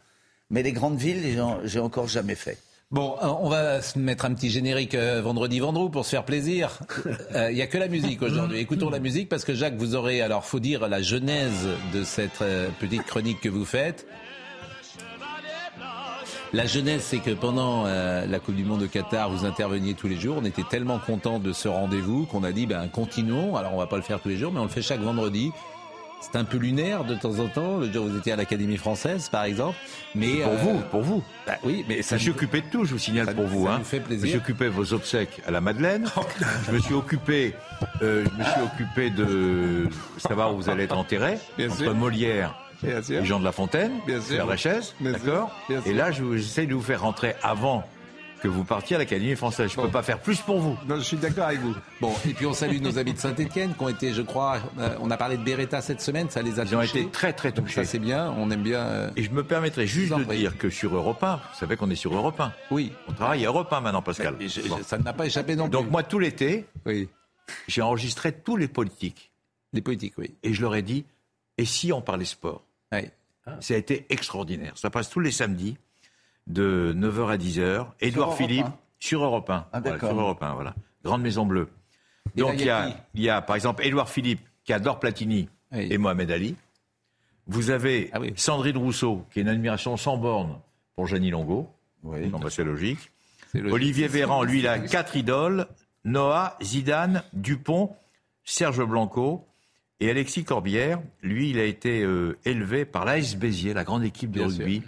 Mais les grandes villes, j'ai encore jamais fait. Bon, euh, on va se mettre un petit générique euh, vendredi vendredi pour se faire plaisir. Euh, Il n'y a que la musique aujourd'hui. Écoutons la musique parce que Jacques, vous aurez, alors faut dire la genèse de cette petite chronique que vous faites. La genèse, c'est que pendant la Coupe du Monde de Qatar, vous interveniez tous les jours. On était tellement contents de ce rendez-vous qu'on a dit, ben, continuons. Alors, on va pas le faire tous les jours, mais on le fait chaque vendredi. C'est un peu lunaire de temps en temps. Le jour où vous étiez à l'Académie française, par exemple. Mais pour vous, pour vous. Bah oui, mais ça. Je suis occupé de tout. Je vous signale pour vous. Ça hein. fait plaisir. Je me suis occupé de vos obsèques à la Madeleine. je me suis occupé, euh, je me suis occupé de savoir où vous allez être enterré. Bien entre sûr. Molière Bien sûr. et Jean de La Fontaine, Bien sûr. Père Lachaise, Bien d'accord. Et là, je- j'essaye de vous faire rentrer avant que vous partiez à l'Académie française. Je ne peux pas faire plus pour vous. Non, je suis d'accord avec vous. Bon, et puis on salue nos amis de Saint-Etienne qui ont été, je crois, euh, on a parlé de Beretta cette semaine, ça les a Ils ont touchés. été très très Donc touchés. ça c'est bien, on aime bien. euh, Et je me permettrai juste de prie. dire que sur Europe 1, vous savez qu'on est sur Europe 1. Oui. On travaille à Europe 1 maintenant, Pascal. Je- Bon. ça ne m'a pas échappé non plus. Donc moi, tout l'été, oui. j'ai enregistré tous les politiques. Les politiques, oui. Et je leur ai dit, et si on parlait sport? Oui. Ça a été extraordinaire. Ça passe tous les samedis, de 9h à 10h. Édouard Philippe, 1. sur Europe 1. Ah, Voilà, d'accord. sur Europe 1, voilà. Grande Maison Bleue. Et Donc il y a il y a, par exemple, Édouard Philippe, qui adore Platini, Oui. et Mohamed Ali. Vous avez Ah oui. Sandrine Rousseau, qui a une admiration sans borne pour Jeannie Longo. Oui. Non, bah, c'est logique. C'est logique. Olivier Véran, lui, il a quatre idoles. Noah, Zidane, Dupont, Serge Blanco et Alexis Corbière. Lui, il a été euh, élevé par l'AS Béziers, la grande équipe de Bien rugby,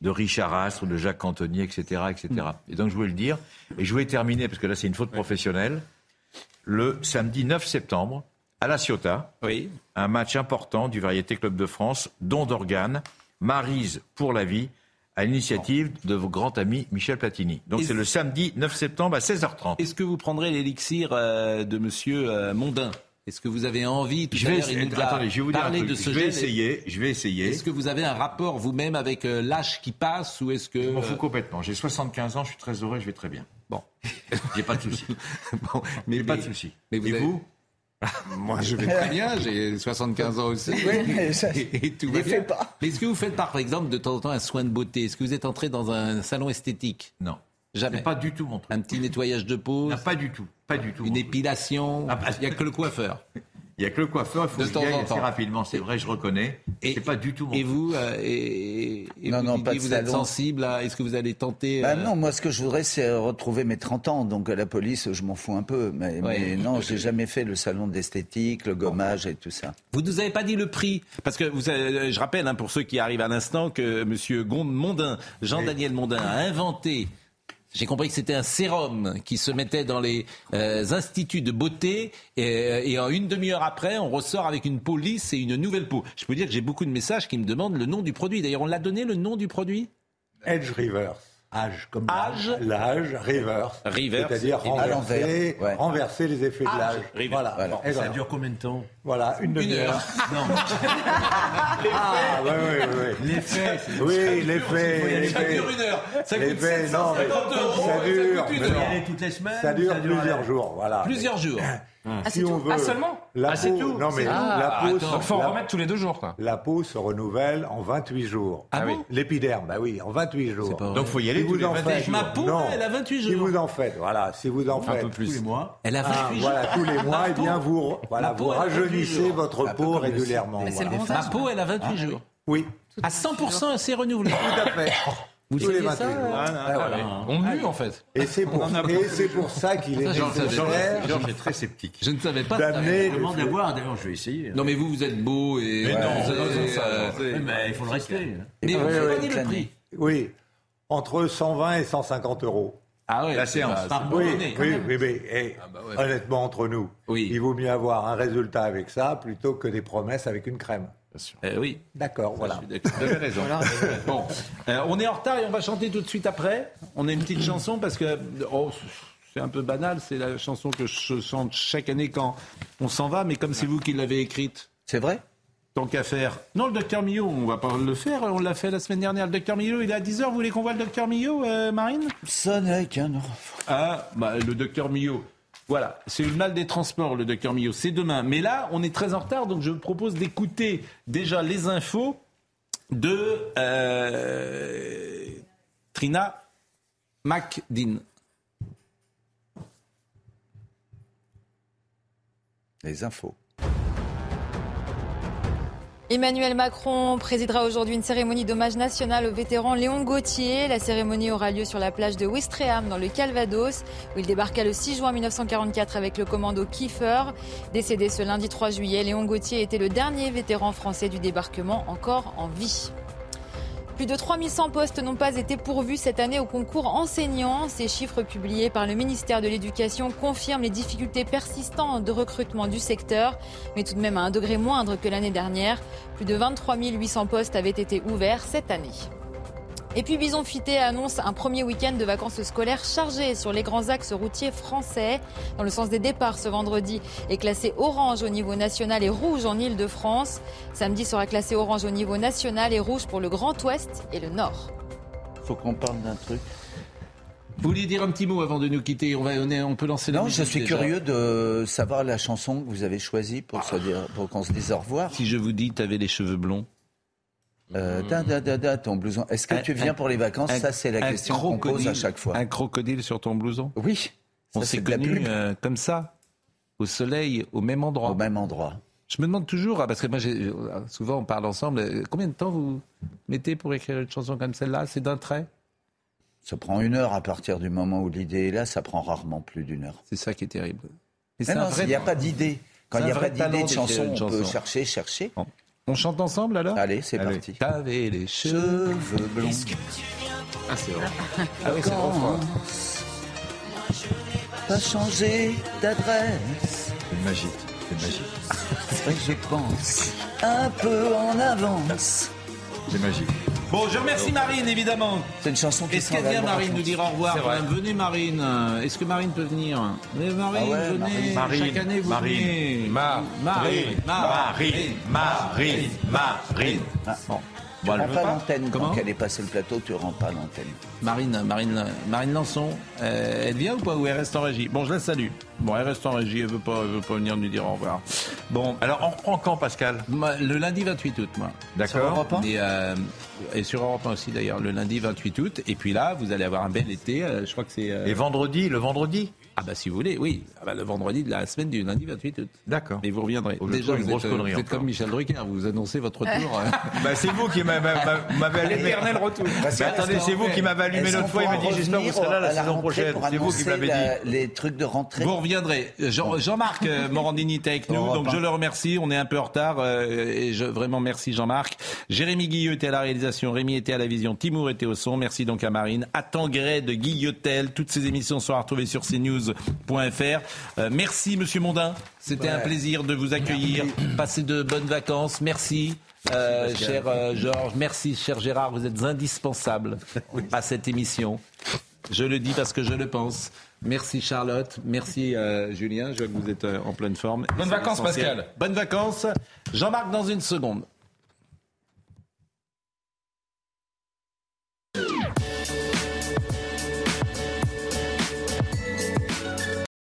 de Richard Astre, de Jacques Cantonier, etc., etc. Et donc, je voulais le dire. Et je voulais terminer, parce que là, c'est une faute professionnelle. Le samedi 9 septembre, à La Ciotat, Oui. un match important du Variété Club de France, don d'organes, Marise pour la vie, à l'initiative de vos grands amis Michel Platini. Donc c'est le samedi 9 septembre à 16h30. Est-ce que vous prendrez l'élixir euh, de Monsieur euh, Mondin? Est-ce que vous avez envie tout Je à vais, l'heure, il essayer, nous a attendez, je vais vous dire truc. de ce je vais gel. essayer, je vais essayer. Est-ce que vous avez un rapport vous-même avec euh, l'âge qui passe ou est-ce que Je m'en fous euh, complètement. J'ai 75 ans, je suis très heureux, je vais très bien. Bon. J'ai pas de souci. bon, mais pas de souci. Mais vous Et avez- vous? Moi, je vais très bien. J'ai 75 ans aussi. Oui, mais ça- et, et tout va bien. fait pas. Mais est-ce que vous faites par exemple de temps en temps un soin de beauté? Est-ce que vous êtes entré dans un salon esthétique? Non. Jamais. Pas du tout mon truc. Un petit nettoyage de peau, Non, pas du tout. Pas du tout. une épilation. Ah, bah, Il n'y a que le coiffeur. Il y a que le coiffeur, il faut De que temps en assez temps. rapidement. C'est vrai, je reconnais. Et- C'est pas du tout mon Et vous, euh, et, et Non, vous, non, pas vous êtes sensible à. Est-ce que vous allez tenter Bah euh, non, moi ce que je voudrais c'est retrouver mes 30 ans, donc à la police je m'en fous un peu, mais, Ouais. mais non, j'ai jamais fait le salon d'esthétique, le gommage et tout ça. Vous nous avez pas dit le prix parce que vous, avez- je rappelle hein, pour ceux qui arrivent à l'instant que Monsieur Gon- Mondin, Jean-Daniel Mondin a inventé. J'ai compris que c'était un sérum qui se mettait dans les euh, instituts de beauté et, en une demi-heure après, on ressort avec une peau lisse et une nouvelle peau. Je peux dire que j'ai beaucoup de messages qui me demandent le nom du produit. D'ailleurs, on l'a donné le nom du produit? Edge Reverse. Âge, comme Âge. l'âge, reverse. Reverse. C'est-à-dire renverser, ouais. renverser les effets de Âge. l'âge. Reverse. Voilà. Voilà. Et Ça dure combien de temps Voilà, une Une demi-heure. heure. Ah, ouais, ouais, ouais. L'effet, c'est Oui, l'effet. Ça l'effet. dure une heure. Ça coûte L'effet, non, mais 750 euros. ça dure. non. Ça dure plusieurs jours, voilà. Plusieurs jours. Ah, c'est Si on tout veut. Ah, seulement La Ah, c'est peau, tout, non mais c'est la tout. peau, faut en la- remettre tous les deux jours, quoi. La peau se renouvelle en 28 jours. Ah bon L'épiderme, bah oui, en 28 jours. Donc faut y aller Si tous vous les en 28 faites, jours. Ma peau, Non. elle a 28 Si jours. vous en faites, voilà, si vous en faites peu plus. tous les mois, Elle a ah, 28 voilà, jours. tous les mois, eh bien vous, voilà, vous elle a 28 rajeunissez votre peau régulièrement. C'est voilà. Ma peau, elle a 28 jours. Oui, À 100%, elle s'est renouvelée. tout à fait. Vous Tous les saviez ça 28 jours. Ah, voilà. On mue, en fait. Et c'est pour, et c'est pour ça qu'il est nécessaire Georges est très sceptique. Je ne savais pas d'amener Demande d'avoir, d'ailleurs, je vais essayer. Non, mais vous, vous êtes beau et. Mais non, vous euh, mais il faut le rester. Mais vous Oui, avez le prix. Oui, entre 120 et 150 euros. Ah ouais, La c'est séance. Par Oui, oui, oui, mais Ah bah ouais. honnêtement, entre nous, Oui. il vaut mieux avoir un résultat avec ça plutôt que des promesses avec une crème. Eh oui. D'accord, voilà. Vous avez raison. Bon, euh, on est en retard et on va chanter tout de suite après. On a une petite chanson parce que oh, c'est un peu banal. C'est la chanson que je chante chaque année quand on s'en va, mais comme c'est vous qui l'avez écrite. C'est vrai? Tant qu'à faire. Non, le docteur Millot, on va pas le faire. On l'a fait la semaine dernière. Le docteur Millot, il est à 10h. Vous voulez qu'on voit le docteur Millot, euh, Marine? Ça n'est qu'un enfant. Ah, bah, le docteur Millot. Voilà, c'est le mal des transports, le docteur Millot. C'est demain. Mais là, on est très en retard, donc je vous propose d'écouter déjà les infos de euh, Trina McDean. Les infos. Emmanuel Macron présidera aujourd'hui une cérémonie d'hommage national au vétéran Léon Gauthier. La cérémonie aura lieu sur la plage de Ouistreham dans le Calvados, où il débarqua le 6 juin 1944 avec le commando Kiefer. Décédé ce lundi 3 juillet, Léon Gauthier était le dernier vétéran français du débarquement encore en vie. Plus de 3100 postes n'ont pas été pourvus cette année au concours enseignant. Ces chiffres publiés par le ministère de l'Éducation confirment les difficultés persistantes de recrutement du secteur, mais tout de même à un degré moindre que l'année dernière. Plus de 23 800 postes avaient été ouverts cette année. Et puis Bison Fité annonce un premier week-end de vacances scolaires chargé sur les grands axes routiers français. Dans le sens des départs, ce vendredi est classé orange au niveau national et rouge en Ile-de-France. Samedi sera classé orange au niveau national et rouge pour le Grand Ouest et le Nord. Faut qu'on parle d'un truc. Vous vouliez dire un petit mot avant de nous quitter On, va, on, on peut lancer la Non, je suis curieux de savoir la chanson que vous avez choisie pour, pour qu'on se dise au revoir. Si je vous dis, tu avais les cheveux blonds euh, da, da, da, da, ton blouson. Est-ce que tu viens pour les vacances Ça, c'est la question qu'on pose à chaque fois. Un crocodile sur ton blouson? Oui. On s'est connus euh, comme ça, au soleil, au même endroit. Au même endroit. Je me demande toujours, ah, parce que moi, souvent on parle ensemble, euh, combien de temps vous mettez pour écrire une chanson comme celle-là? C'est d'un trait? Ça prend une heure à partir du moment où l'idée est là, ça prend rarement plus d'une heure. C'est ça qui est terrible. Mais non, il n'y a pas d'idée. Quand il n'y a pas d'idée de chanson, on peut chercher, chercher. On chante ensemble alors Allez, c'est parti. T'avais les cheveux blonds. Ah, c'est vrai. Ah oui, c'est bon, Pas changer d'adresse. C'est magique, c'est magique. c'est vrai que je pense un peu en avance. C'est magique. Bon, je remercie Marine, évidemment. C'est une chanson qui Est-ce qu'elle vient, Marine, nous dire au revoir Venez, Marine. Est-ce que Marine peut venir Mais Marine, ah ouais, venez. Marine, Chaque année, vous Marine, venez. Marine, Marine, Marine, Marine, Marine. Bon. Tu bon, rends pas l'antenne quand elle est passée le plateau, tu rends pas l'antenne. Marine, Marine, Marine Lançon, euh, elle vient ou pas ou elle reste en régie? Bon, je la salue. Bon, elle reste en régie, elle veut pas, elle veut pas venir nous dire au revoir. Bon, alors on reprend quand, Pascal? Le lundi 28 août, moi. D'accord. Et, euh, et, sur Europe 1 aussi d'ailleurs, le lundi 28 août. Et puis là, vous allez avoir un bel été. Euh, je crois que c'est. Euh... Et vendredi, le vendredi? Ah bah si vous voulez, oui. Ah bah, le vendredi de la semaine du lundi 28 août. D'accord. Et vous reviendrez. Déjà, vous grosse êtes, connerie vous êtes comme Michel Drucker, vous annoncez votre retour. bah, c'est vous qui m'avez allumé. L'éternel retour. Bah, attendez, c'est vous qui m'avez allumé l'autre fois. Il m'a dit j'espère que vous serez là la, saison prochaine. C'est vous qui m'avez dit. Les trucs de rentrée. Vous reviendrez. Jean-Marc Morandini était avec nous, donc je le remercie. On est un peu en retard et je vraiment merci Jean-Marc. Jérémy Guillot était à la réalisation, Rémi était à la vision, Timour était au son. Merci donc à Marine. À Tangré de Guillotel. Toutes ces émissions sont à retrouver sur cnews.fr. Euh, merci, Monsieur Mondin. C'était un plaisir de vous accueillir. Passez de bonnes vacances. Merci. Euh, cher euh, Georges, merci cher Gérard, vous êtes indispensable à cette émission. Je le dis parce que je le pense. Merci Charlotte, merci Julien, je vois que vous êtes en pleine forme. Bonnes vacances Pascal. Bonnes vacances. Jean-Marc dans une seconde.